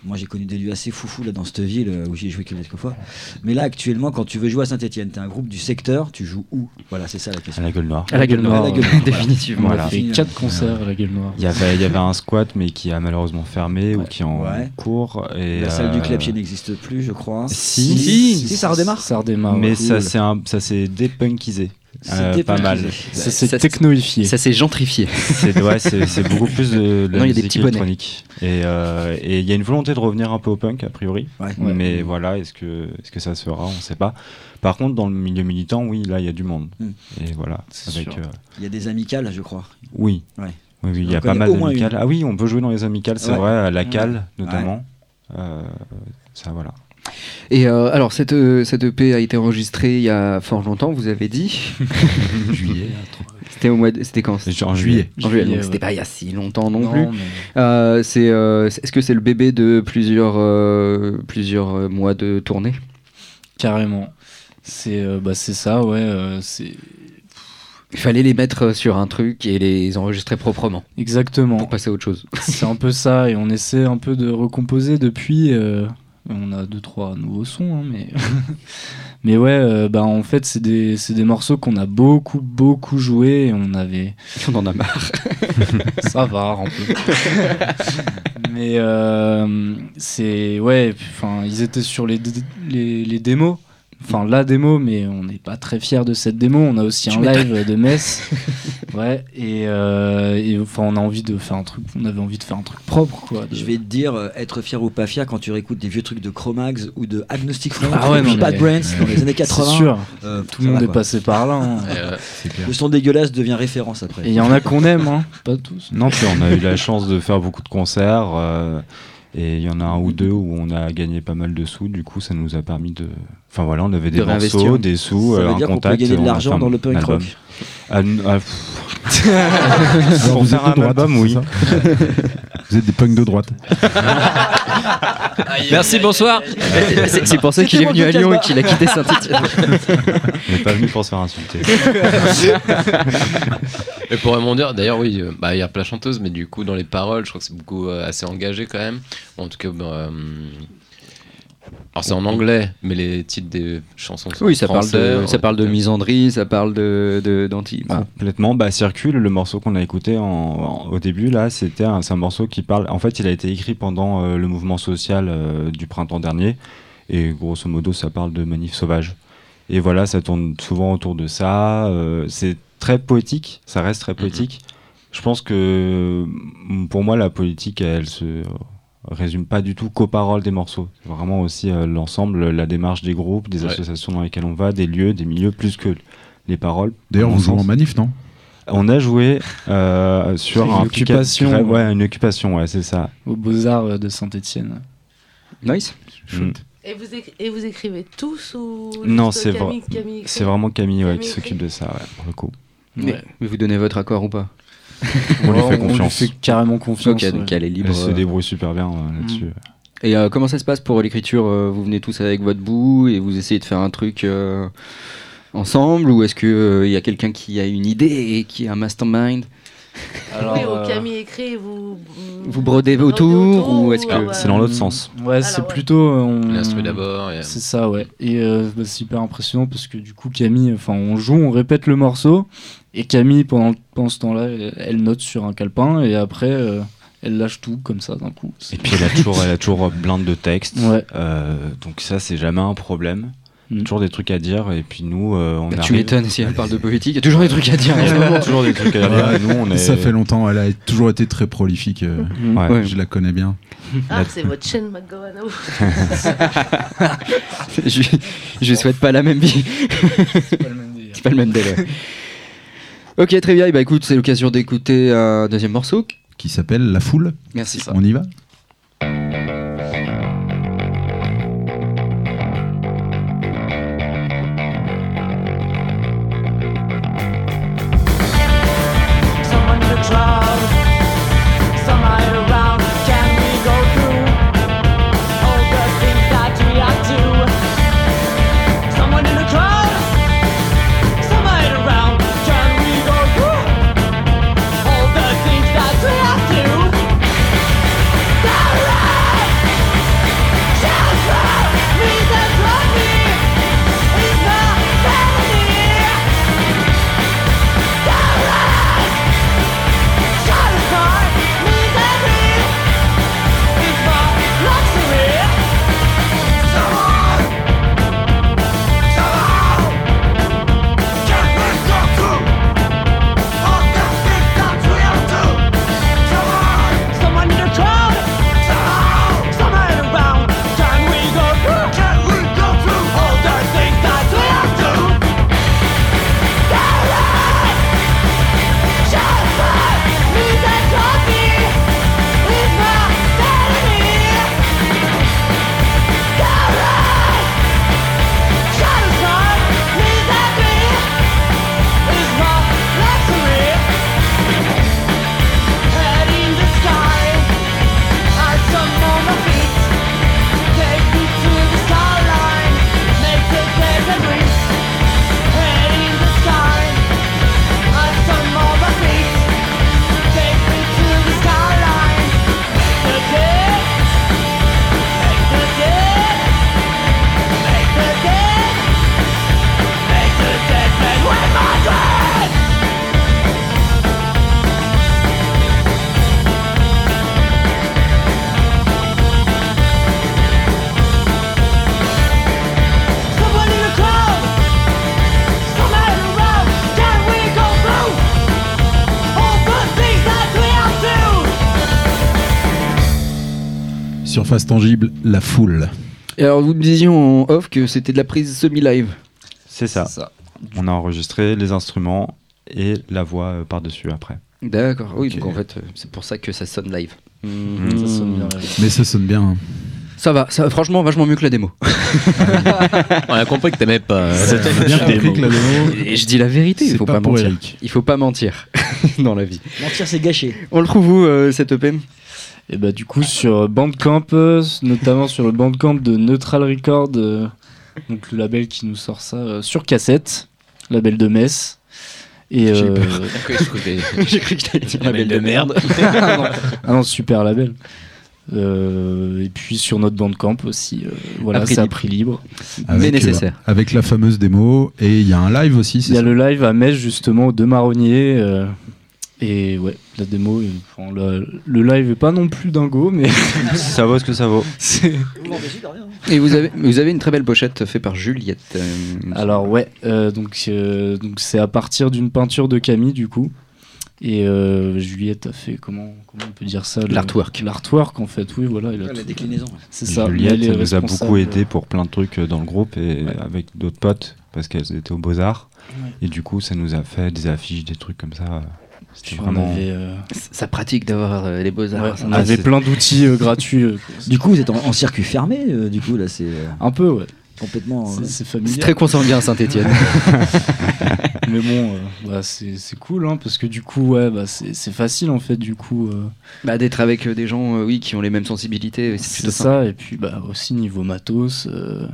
Moi j'ai connu des lieux assez foufous là dans cette ville euh, où j'ai joué quelques fois. Mais là actuellement quand tu veux jouer à Saint-Etienne, t'es un groupe du secteur, tu joues où? Voilà c'est ça la à question. la gueule noire. À la gueule noire, À la gueule noire, définitivement. Voilà. fait quatre concerts à la gueule noire. Il y avait, il y avait un squat, mais qui a malheureusement fermé ou qui est en Ouais. cours. Et, La salle du euh, clapier n'existe plus, je crois. Si. si, si, ça redémarre. Ça redémarre. Mais ça un- ça s'est dépunkisé. Euh, pas mal. Ça s'est technoifié. Ça s'est gentrifié. C'est ouais, c'est- c'est beaucoup plus de, de la Non, il y a des musique électronique. Et euh, et il y a une volonté de revenir un peu au punk, a priori. Ouais. Ouais. Mais voilà, est-ce que, est que ça se fera On ne sait pas. Par contre, dans le milieu militant, oui, là, il y a du monde. Mm. Et voilà. Euh, Il y a des amicales, je crois. oui. Ouais. Oui, oui, il y a pas mal d'amicales. Ah oui, on peut jouer dans les amicales, c'est Ouais. vrai, à la cale notamment. Euh, ça, voilà. Et euh, alors, cette, euh, cette EP a été enregistrée il y a fort longtemps, vous avez dit. Juillet. C'était au mois de- C'était quand C'est en juillet. En juillet, ouais. c'était pas il y a si longtemps non, Non, plus. mais- Euh, c'est, euh, Est-ce que c'est le bébé de plusieurs, plusieurs mois de tournée? Carrément. C'est bah, c'est ça, ouais. c'est Il fallait les mettre sur un truc et les enregistrer proprement exactement. pour passer à autre chose. C'est un peu ça, et on essaie un peu de recomposer depuis. On a deux trois nouveaux sons, hein, mais mais ouais, euh, bah en fait c'est des c'est des morceaux qu'on a beaucoup beaucoup joué. Et on avait On en a marre. ça va un peu. mais euh, c'est ouais, enfin ils étaient sur les, les les démos. Enfin, la démo, mais on n'est pas très fiers de cette démo. On a aussi Tu un live de Metz. ouais, et, euh, et enfin, on a envie de faire un truc. On avait envie de faire un truc propre, quoi. de- Je vais te dire, euh, être fier ou pas fier quand tu réécoutes des vieux trucs de Chromax ou de Agnostic Front Ah ouais, ou non, Bad Brains dans les années 80. C'est sûr. euh, Tout le monde est passé par là. hein. Euh, clair. Le son dégueulasse devient référence après. Et il y en a qu'on aime, hein. Pas tous. Non, puis on a eu la chance de faire beaucoup de concerts. euh, et il y en a un ou deux où on a gagné pas mal de sous. Du coup, ça nous a permis de. Enfin voilà, on avait des De morceaux, des sous, Ça euh, veut un dire qu'on peut contact. gagner de on a l'argent dans le punk un album. rock. Ah, n- ah. Alors, Pour faire un album, oui. Vous êtes des punks de droite. Merci, bonsoir. C'est c'est pour ça qu'il est venu à Lyon et qu'il a quitté Saint-Etienne. On n'est pas venu pour se faire insulter. Et pour rebondir, d'ailleurs, oui, euh, bah, il y a plein de chanteuses, mais du coup, dans les paroles, je crois que c'est beaucoup euh, assez engagé quand même. En tout cas, bah, euh, Alors c'est en anglais, mais les titres des chansons sont Oui, en ça parle de, ça en- parle de misandrie, ça parle de d'anti. bah, Complètement. Bah, Circule, le morceau qu'on a écouté en- en- au début, là, c'était un, c'est un morceau qui parle. En fait, il a été écrit pendant euh, le mouvement social euh, du printemps dernier. Et grosso modo, ça parle de manif sauvage. Et voilà, ça tourne souvent autour de ça. euh, c'est très poétique, ça reste très poétique. Je pense que pour moi, la politique, elle se résume pas du tout qu'aux paroles des morceaux. C'est vraiment aussi euh, l'ensemble, la démarche des groupes, des Ouais. associations dans lesquelles on va, des lieux, des milieux, plus que les paroles. D'ailleurs, vous jouez en manif, non? On a joué euh, sur une un occupation. piquet. Ouais, une occupation, ouais, c'est ça. Aux Beaux-Arts de Saint-Etienne. Nice. Mm. Et vous, écri- et vous écrivez tous ou Non, c'est. Camille C'est vraiment Camille, ouais, Camille qui s'occupe de ça, ouais, pour le coup. Mais, mais vous donnez votre accord ou pas? On lui fait on lui confiance. fait carrément confiance. Ok, donc ouais. elle est libre. Elle se euh. débrouille super bien euh, là-dessus. Et euh, comment ça se passe pour l'écriture euh, Vous venez tous avec votre bout et vous essayez de faire un truc euh, ensemble ou est-ce qu'il y a quelqu'un qui a une idée et qui a un mastermind? Alors, oui, euh, Camille écrit, vous. Vous brodez autour ou est-ce que- euh, C'est dans l'autre sens. Ouais, c'est ouais. plutôt. euh, on- L'instru d'abord. et- C'est ça, ouais. Et euh, bah, c'est hyper impressionnant parce que du coup, Camille, enfin, on joue, on répète le morceau. Et Camille, pendant, pendant ce temps-là, elle, note sur un calepin. Et après, euh, elle lâche tout comme ça d'un coup. Et puis elle a toujours, elle a toujours blinde de textes. Ouais. Euh, donc ça, c'est jamais un problème. Mm. toujours des trucs à dire. Et puis nous, euh, on Bah, arrive- Tu m'étonnes si elle parle de politique, il y a toujours des trucs à dire. Il y a vraiment toujours des trucs à dire. Ouais, Et nous, on est... Ça fait longtemps, elle a toujours été très prolifique. euh, Mm. Ouais. Ouais. Je la connais bien. Ah, c'est votre chaîne vous. je, je souhaite pas la même vie. C'est pas le même délire. C'est pas le même délai. Ok, très bien. Et bah écoute, c'est l'occasion d'écouter un deuxième morceau. Qui s'appelle La Foule. Merci. On y va Surface tangible, La Foule. Et alors, vous me disiez en off que c'était de la prise semi-live. C'est ça. On a enregistré les instruments et la voix euh, par-dessus après. D'accord, oui, donc en fait, euh, c'est pour ça que ça sonne live. Ça sonne bien. Mais ça sonne bien. hein. Ça va, ça, franchement, vachement mieux que la démo. On a compris que t'aimais pas. euh, a bien que la démo, Et je dis la vérité, il faut pas mentir. Eric. Il faut pas mentir dans la vie. Mentir, c'est gâché. On le trouve où euh, cette EP Et bah du coup sur Bandcamp, euh, notamment sur le Bandcamp de Neutral Record, euh, donc le label qui nous sort ça euh, sur cassette, label de Metz. Et J'ai euh, cru que t'allais dire Label de merde. ah, non, ah non, super label. Euh, et puis sur notre bandcamp aussi, euh, voilà, c'est à libre. prix libre. Avec, euh, avec la fameuse démo. Et il y a un live aussi, Il y a ça le live à Metz justement de Marronnier. Et ouais, la démo, euh, enfin, le, le live est pas non plus dingo, mais ça vaut ce que ça vaut. C'est- Et vous avez, vous avez une très belle pochette faite par Juliette. euh, Alors ouais, euh, donc euh, donc c'est à partir d'une peinture de Camille du coup. Et euh, Juliette a fait comment comment on peut dire ça L'artwork. L'artwork en fait, oui voilà. il a Ouais, la déclinaison. C'est ça. Juliette elle nous a beaucoup aidé pour plein de trucs dans le groupe et avec d'autres potes parce qu'elles étaient aux Beaux-Arts. Et du coup, ça nous a fait des affiches, des trucs comme ça. Vraiment. avait, euh, Ça pratique d'avoir euh, les beaux-arts. Ouais, on avait plein d'outils euh, gratuits. euh, Du coup, vous êtes en, en circuit fermé, euh, du coup, là, c'est euh, un peu ouais. complètement. C'est- euh, C'est très consanguin Saint-Etienne. Mais bon, euh, bah, c'est cool hein, parce que du coup ouais bah, c'est facile en fait du coup. euh, bah, D'être avec euh, des gens euh, oui, qui ont les mêmes sensibilités, c'est ça, et puis bah, aussi niveau matos, euh,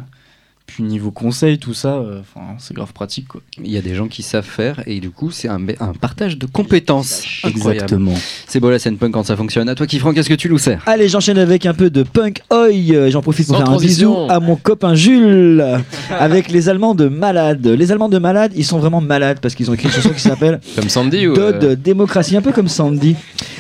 puis niveau conseil, tout ça, euh, c'est grave pratique quoi. Il y a des gens qui savent faire et du coup c'est un, un partage de compétences. Incroyable. Exactement. C'est beau la scène punk quand ça fonctionne. À toi qui Franck, qu'est-ce que tu nous sers? Allez, j'enchaîne avec un peu de punk oi. J'en profite pour Sans faire transition. un bisou à mon copain Jules avec les Allemands de Malade. Les Allemands de Malade, ils sont vraiment malades parce qu'ils ont écrit une chanson qui s'appelle Comme Sandy ou. Euh, Démocratie, un peu comme Sandy.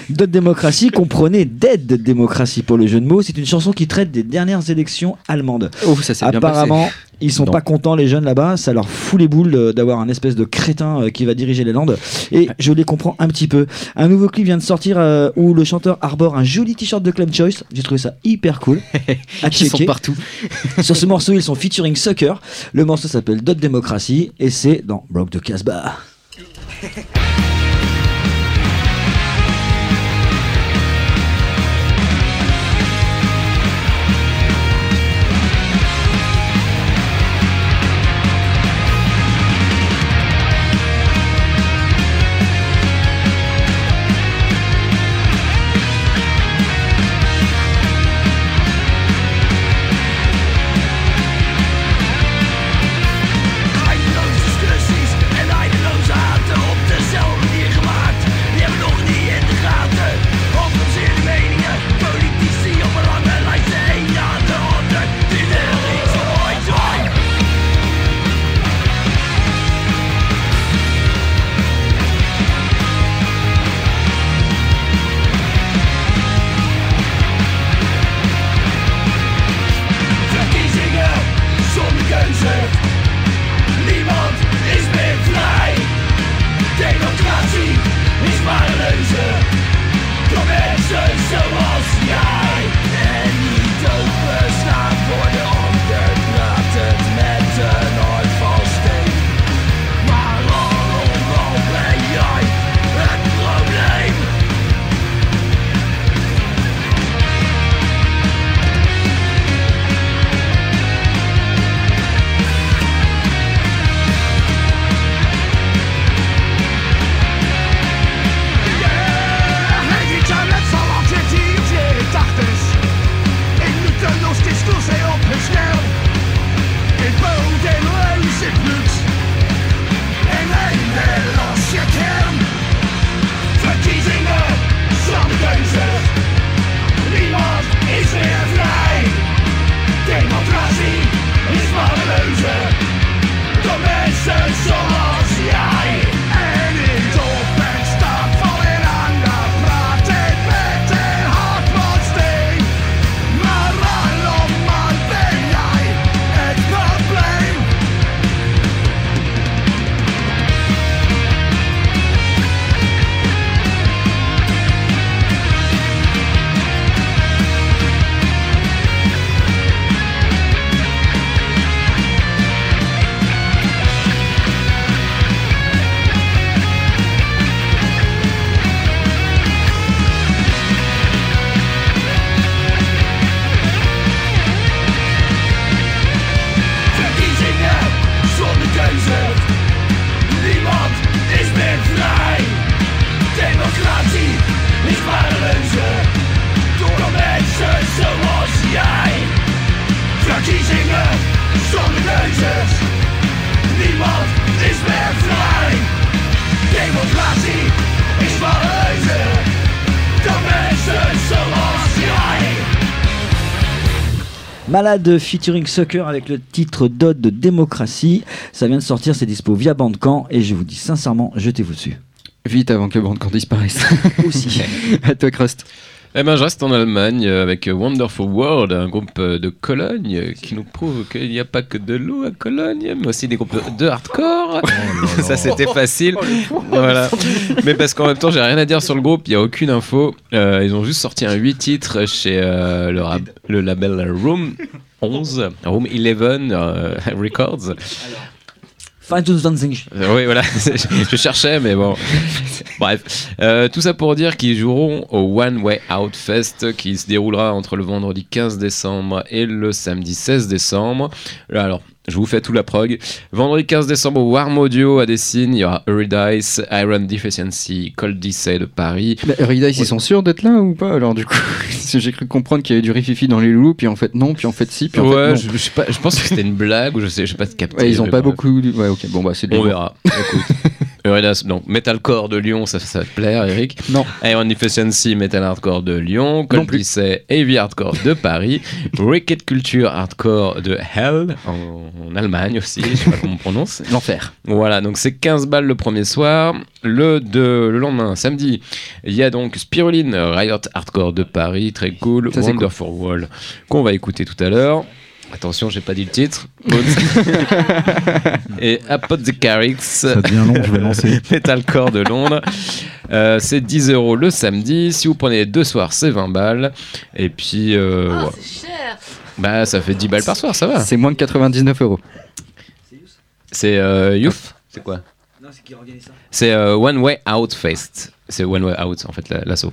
Dod Démocratie, comprenez Dead Démocratie pour le jeu de mots. C'est une chanson qui traite des dernières élections allemandes. Oh, ça s'est bien passé. Apparemment, ils sont Non. pas contents les jeunes là-bas, ça leur fout les boules euh, d'avoir un espèce de crétin euh, qui va diriger les Landes et je les comprends un petit peu. Un nouveau clip vient de sortir euh, où le chanteur arbore un joli t-shirt de Clem Choice, j'ai trouvé ça hyper cool. À Ils sont checker. partout. Sur ce morceau, ils sont featuring Sucker. Le morceau s'appelle Dot Démocratie et c'est dans Brock de Casbah. Malade featuring Sucker avec le titre Dode de démocratie. Ça vient de sortir, c'est dispo via Bandcamp et je vous dis sincèrement, jetez-vous dessus. Vite avant que Bandcamp disparaisse. Aussi. à toi, Crust. Eh ben, je reste en Allemagne euh, avec Wonderful World, un groupe euh, de Cologne euh, qui nous prouve qu'il n'y a pas que de l'eau à Cologne, mais aussi des groupes de, hardcore. Ça, c'était facile. Mais parce qu'en même temps, j'ai rien à dire sur le groupe, il n'y a aucune info. Ils ont juste sorti un 8 titres chez le, le label Room 11, Room 11 Records. Alors. Euh, oui, voilà, je cherchais, mais bon. Bref, euh, tout ça pour dire qu'ils joueront au One Way Out Fest qui se déroulera entre le vendredi 15 décembre et le samedi 16 décembre. Euh, alors, je vous fais tout la prog. Vendredi 15 décembre Warm Audio à Dessine, il y aura Eurydice, Iron Deficiency, Cold Dissay de Paris. Bah, Eurydice, ils sont sûrs d'être là ou pas Alors, du coup, j'ai cru comprendre qu'il y avait du rififi dans les loulous, puis en fait, non, puis en fait, si, puis en ouais, fait, non. je, je sais pas, je pense que c'était une blague ou je sais, je sais pas de capter. Ouais, ils ont pas beaucoup. Ouais, ok, bon, bah, c'est On verra. Écoute. Eurydice, donc Metalcore de Lyon, ça, ça va te plaire, Eric. Non. Iron Deficiency, Metal Hardcore de Lyon. Non. Dissay, Heavy Hardcore de Paris. Wicked Culture Hardcore de Hell, en, en Allemagne aussi, je sais pas comment on prononce. L'enfer. Voilà, donc c'est 15 balles le premier soir. Le, de, le lendemain, samedi, il y a donc Spiruline, Riot Hardcore de Paris, très cool. Ça, Wonderful Wall, qu'on va écouter tout à l'heure. Attention, j'ai pas dit le titre. Et Apothecarix. Ça devient long, je vais lancer. Metalcore de Londres. Euh, c'est 10 euros le samedi. Si vous prenez deux soirs, c'est 20 balles. Et puis, euh, Ah, ouais. c'est cher bah, ça fait 10 balles par soir, ça va. C'est moins de 99 euros. C'est euh, Youth C'est quoi Non, c'est qui organise ça C'est euh, One Way Out Fest. C'est One Way Out, en fait, la- l'assaut.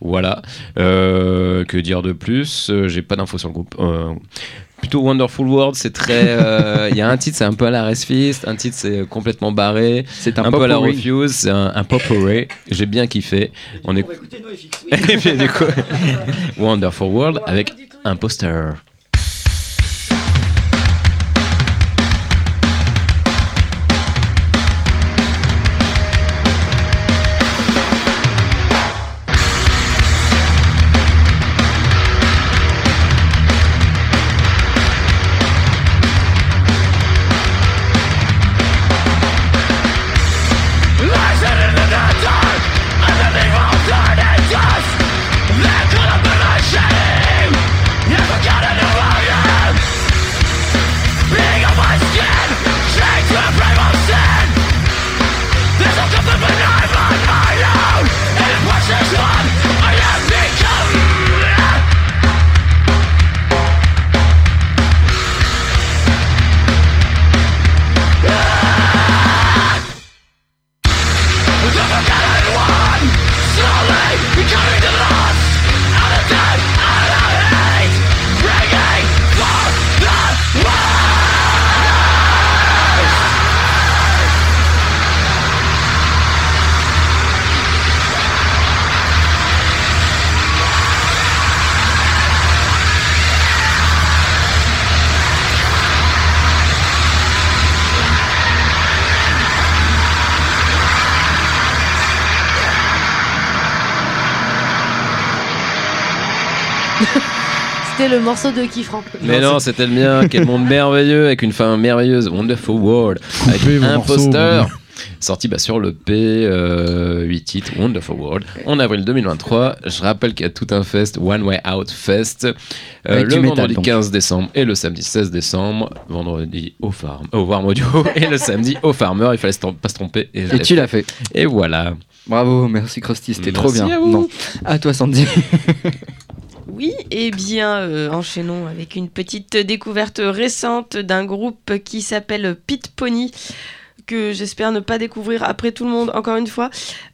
Voilà. Euh, que dire de plus? J'ai pas d'infos sur le groupe. Euh, plutôt Wonderful World, c'est très. euh, Il y a un titre, c'est un peu à la Resfist. Un titre, c'est complètement barré. C'est un, Un, peu à la. Refuse. C'est un, un potpourri. J'ai bien kiffé. On est... écouter. Et puis, du coup, Wonderful World avec un poster. C'était le morceau de Kifran. Mais non, c'était le mien. Quel monde merveilleux avec une fin merveilleuse. Wonderful World. Avec Coupez un poster. Sorti bah, sur le P, euh, 8 titres, Wonderful World, en avril 2023. Je rappelle qu'il y a tout un fest, One Way Out Fest, euh, le vendredi donc. 15 décembre et le samedi 16 décembre. Vendredi au Farm, au Warm Audio et le samedi au Farmer. Il fallait pas se tromper. Et, tu fait. l'as fait. Et voilà. Bravo, merci Krusty, c'était trop Merci bien. à vous. Non. À toi Sandy. Oui, et bien euh, enchaînons avec une petite découverte récente d'un groupe qui s'appelle Pit Pony que j'espère ne pas découvrir après tout le monde encore une fois.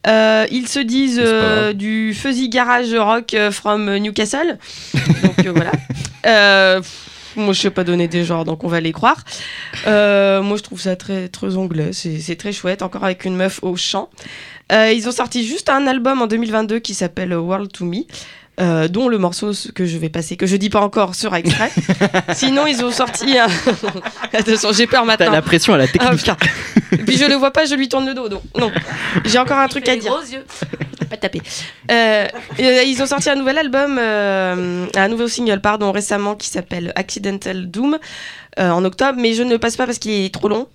Euh, ils se disent euh, du fuzzy garage rock from Newcastle. Donc voilà. Euh, moi je sais pas donner des genres donc on va les croire. Moi je trouve ça très très anglais, c'est très chouette encore avec une meuf au chant. Ils ont sorti juste un album en 2022 qui s'appelle World to Me. Euh, dont le morceau que je vais passer, que je dis pas encore, sera extrait. Sinon, ils ont sorti. un- Attention, j'ai peur maintenant. T'as la pression à la Ah, technique. Et puis je le vois pas, je lui tourne le dos. Donc, non, j'ai encore un truc à dire. yeux. Pas taper. Euh, euh, ils ont sorti un nouvel album, euh, un nouveau single, pardon, récemment qui s'appelle Accidental Doom euh, en octobre, mais je ne le passe pas parce qu'il est trop long.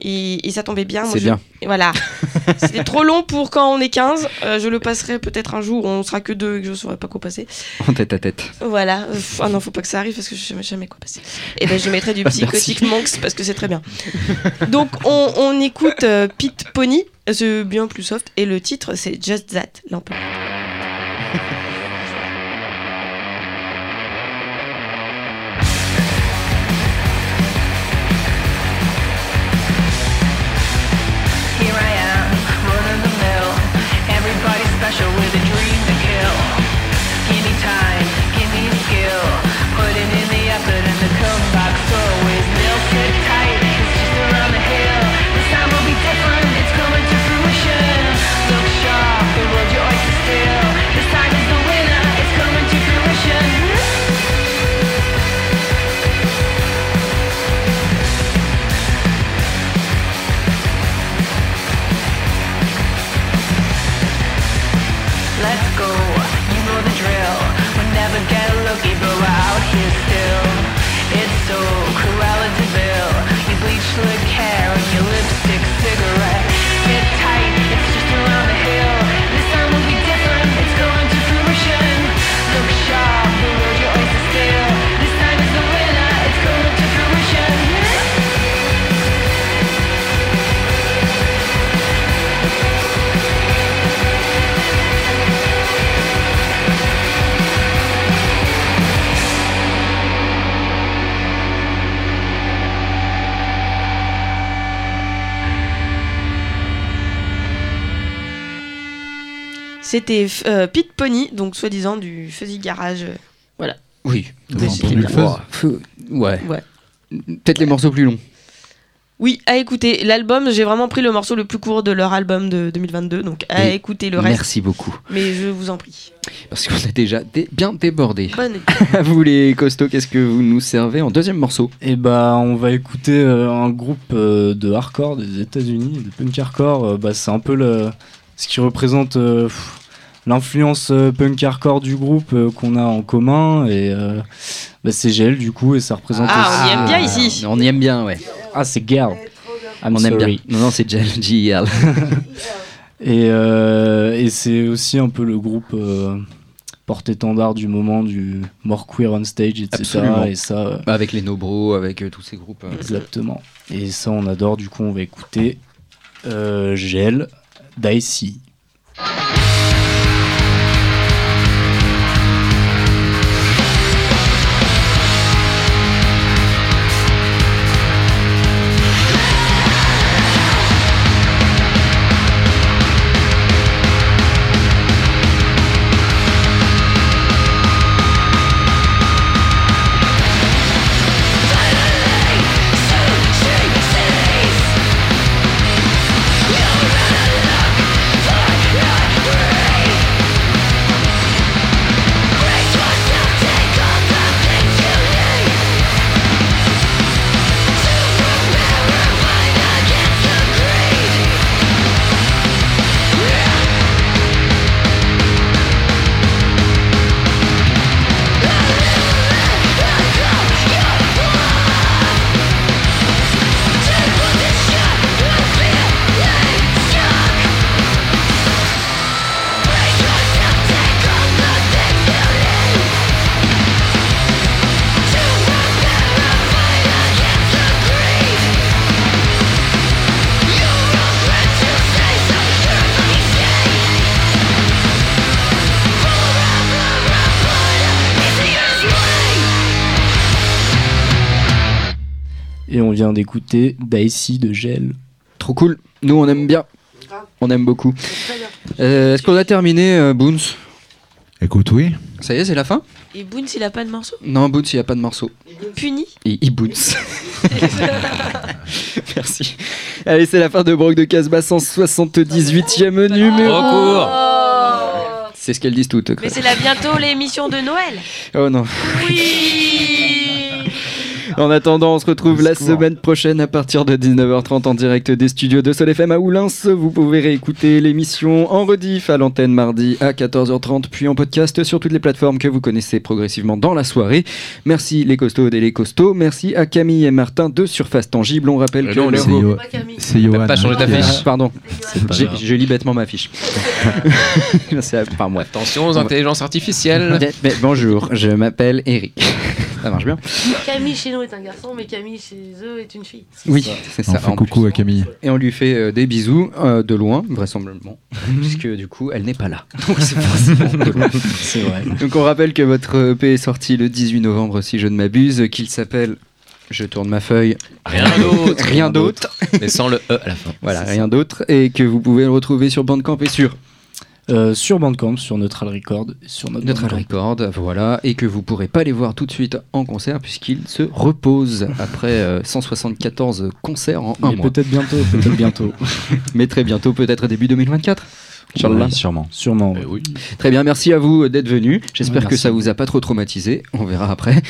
Et, et ça tombait bien. C'est bien. Voilà. C'était trop long pour quand on est 15. Euh, je le passerai peut-être un jour où on sera que deux et que je saurais pas quoi passer. En tête à tête. Voilà. Euh, Ah non, faut pas que ça arrive parce que je sais jamais quoi passer. Et ben je mettrai du. Psychotic Monks parce que c'est très bien. Donc on, on écoute euh, Pete Pony, c'est bien plus soft, et le titre c'est Just That, l'empereur. C'était euh, Pete Pony, donc soi-disant du Fuzzy Garage. euh, voilà. Oui. Fuzz Ouah, feu- Ouais. Ouais. Peut-être les morceaux plus longs. Oui, à écouter. L'album, j'ai vraiment pris le morceau le plus court de leur album de 2022, donc à Et écouter le reste. Merci beaucoup. Mais je vous en prie. Parce qu'on a déjà dé- bien débordé. Bonne vous les costauds, qu'est-ce que vous nous servez en deuxième morceau? Et bah, on va écouter euh, un groupe euh, de hardcore des États-Unis, de punk hardcore. Euh, bah, c'est un peu le, ce qui représente euh, pff, l'influence euh, punk hardcore du groupe euh, qu'on a en commun. Et euh, bah, c'est Gel du coup, et ça représente. Ah, on y aussi, aime bien euh, ici. On y aime bien, ouais. Ah, c'est Girl. I'm on aime bien. sorry. Non, non, c'est Gel, G.I.L. Et, euh, et c'est aussi un peu le groupe euh, porte-étendard du moment du more queer on stage, etc. Absolument. Et ça, euh, Avec les Nobro, avec euh, tous ces groupes. euh. exactement. Et ça, on adore. Du coup, on va écouter euh, Gel d'Icy. D'écouter Dicey de Gel. Trop cool. Nous, on aime bien. On aime beaucoup. Euh, Est-ce qu'on a terminé, euh, Boons? Écoute, oui. Ça y est, c'est la fin? Et Boone, s'il a pas de morceau? Non, Boons, il n'y a pas de morceau. Puni? Et il Boons. Merci. Allez, c'est la fin de Brock de Casbah, 178e numéro. Recours. C'est ce qu'elles disent toutes. Mais c'est là bientôt l'émission de Noël. Oh non. Oui. En attendant, on se retrouve la semaine prochaine à partir de 19h30 en direct des studios de Sol FM à Oulins. Vous pouvez réécouter l'émission en rediff à l'antenne mardi à 14h30, puis en podcast sur toutes les plateformes que vous connaissez progressivement dans la soirée. Merci les costauds et les costauds. Merci à Camille et Martin de Surface Tangible. On rappelle Euh que non, leur- c'est Yo-. T'as pas changé ta fiche. Pardon, J'ai- je lis bêtement ma fiche. C'est- enfin, bref. Attention aux intelligences artificielles. Mais bonjour, je m'appelle Eric. Ça marche bien Camille chez nous est un garçon, mais Camille chez eux est une fille. Oui, c'est On ça. fait en coucou plus. à Camille. Et on lui fait euh, des bisous euh, de loin, vraisemblablement, puisque du coup, elle n'est pas là. Donc c'est forcément de loin. C'est vrai. Donc on rappelle que votre EP est sorti le 18 novembre, si je ne m'abuse, qu'il s'appelle. Je tourne ma feuille. Rien d'autre. Rien d'autre. Mais sans le E à la fin. Voilà, rien d'autre. Et que vous pouvez le retrouver sur Bandcamp et sur Euh, sur Bandcamp, sur Neutral Record, sur notre Neutral Bandcamp. Record, voilà, et que vous pourrez pas les voir tout de suite en concert puisqu'ils se reposent après euh, 174 concerts en un Mais mois. peut-être bientôt, peut-être bientôt. Mais très bientôt, peut-être début 2024. Inch'Allah. Oui, sûrement. Sûrement. Eh oui. Très bien, merci à vous d'être venus. J'espère Ouais, que merci ça vous a pas trop traumatisé. On verra après.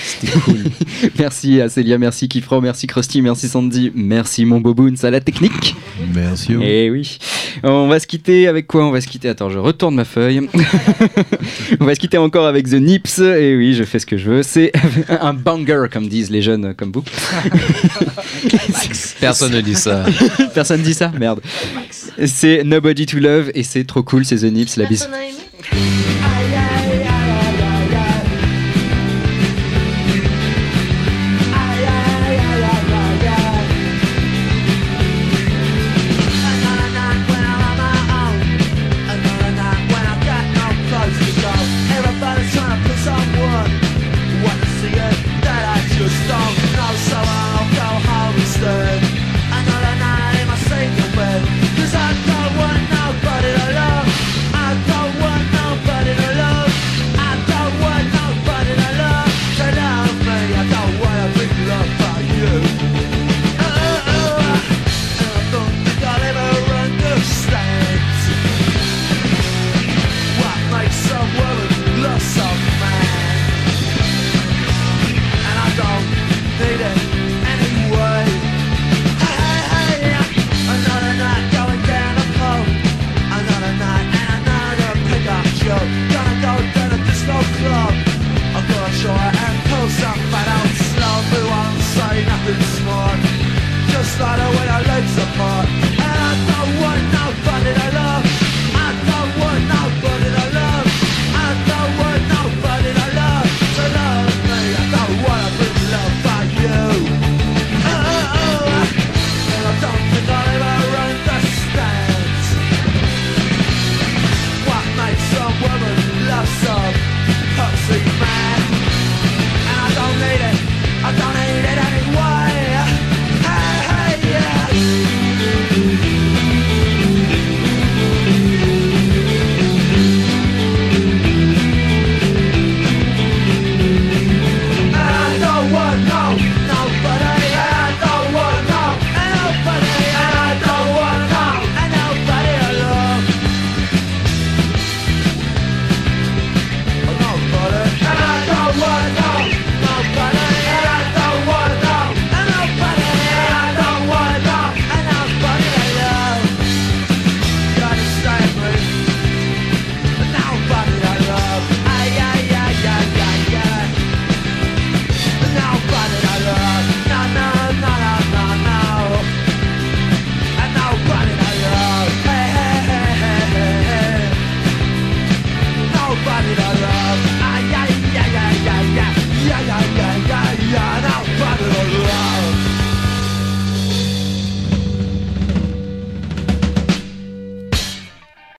Cool. merci à Célia, merci Kifro, merci Krusty, merci Sandy, merci mon Boboons à la technique. Merci. Et oui. On va se quitter avec quoi? On va se quitter. Attends, je retourne ma feuille. On va se quitter encore avec The Nips. Et oui, je fais ce que je veux. C'est un banger, comme disent les jeunes comme vous. Personne ne dit ça. Personne dit ça? Merde. C'est Nobody to Love et c'est trop cool, c'est The la bise.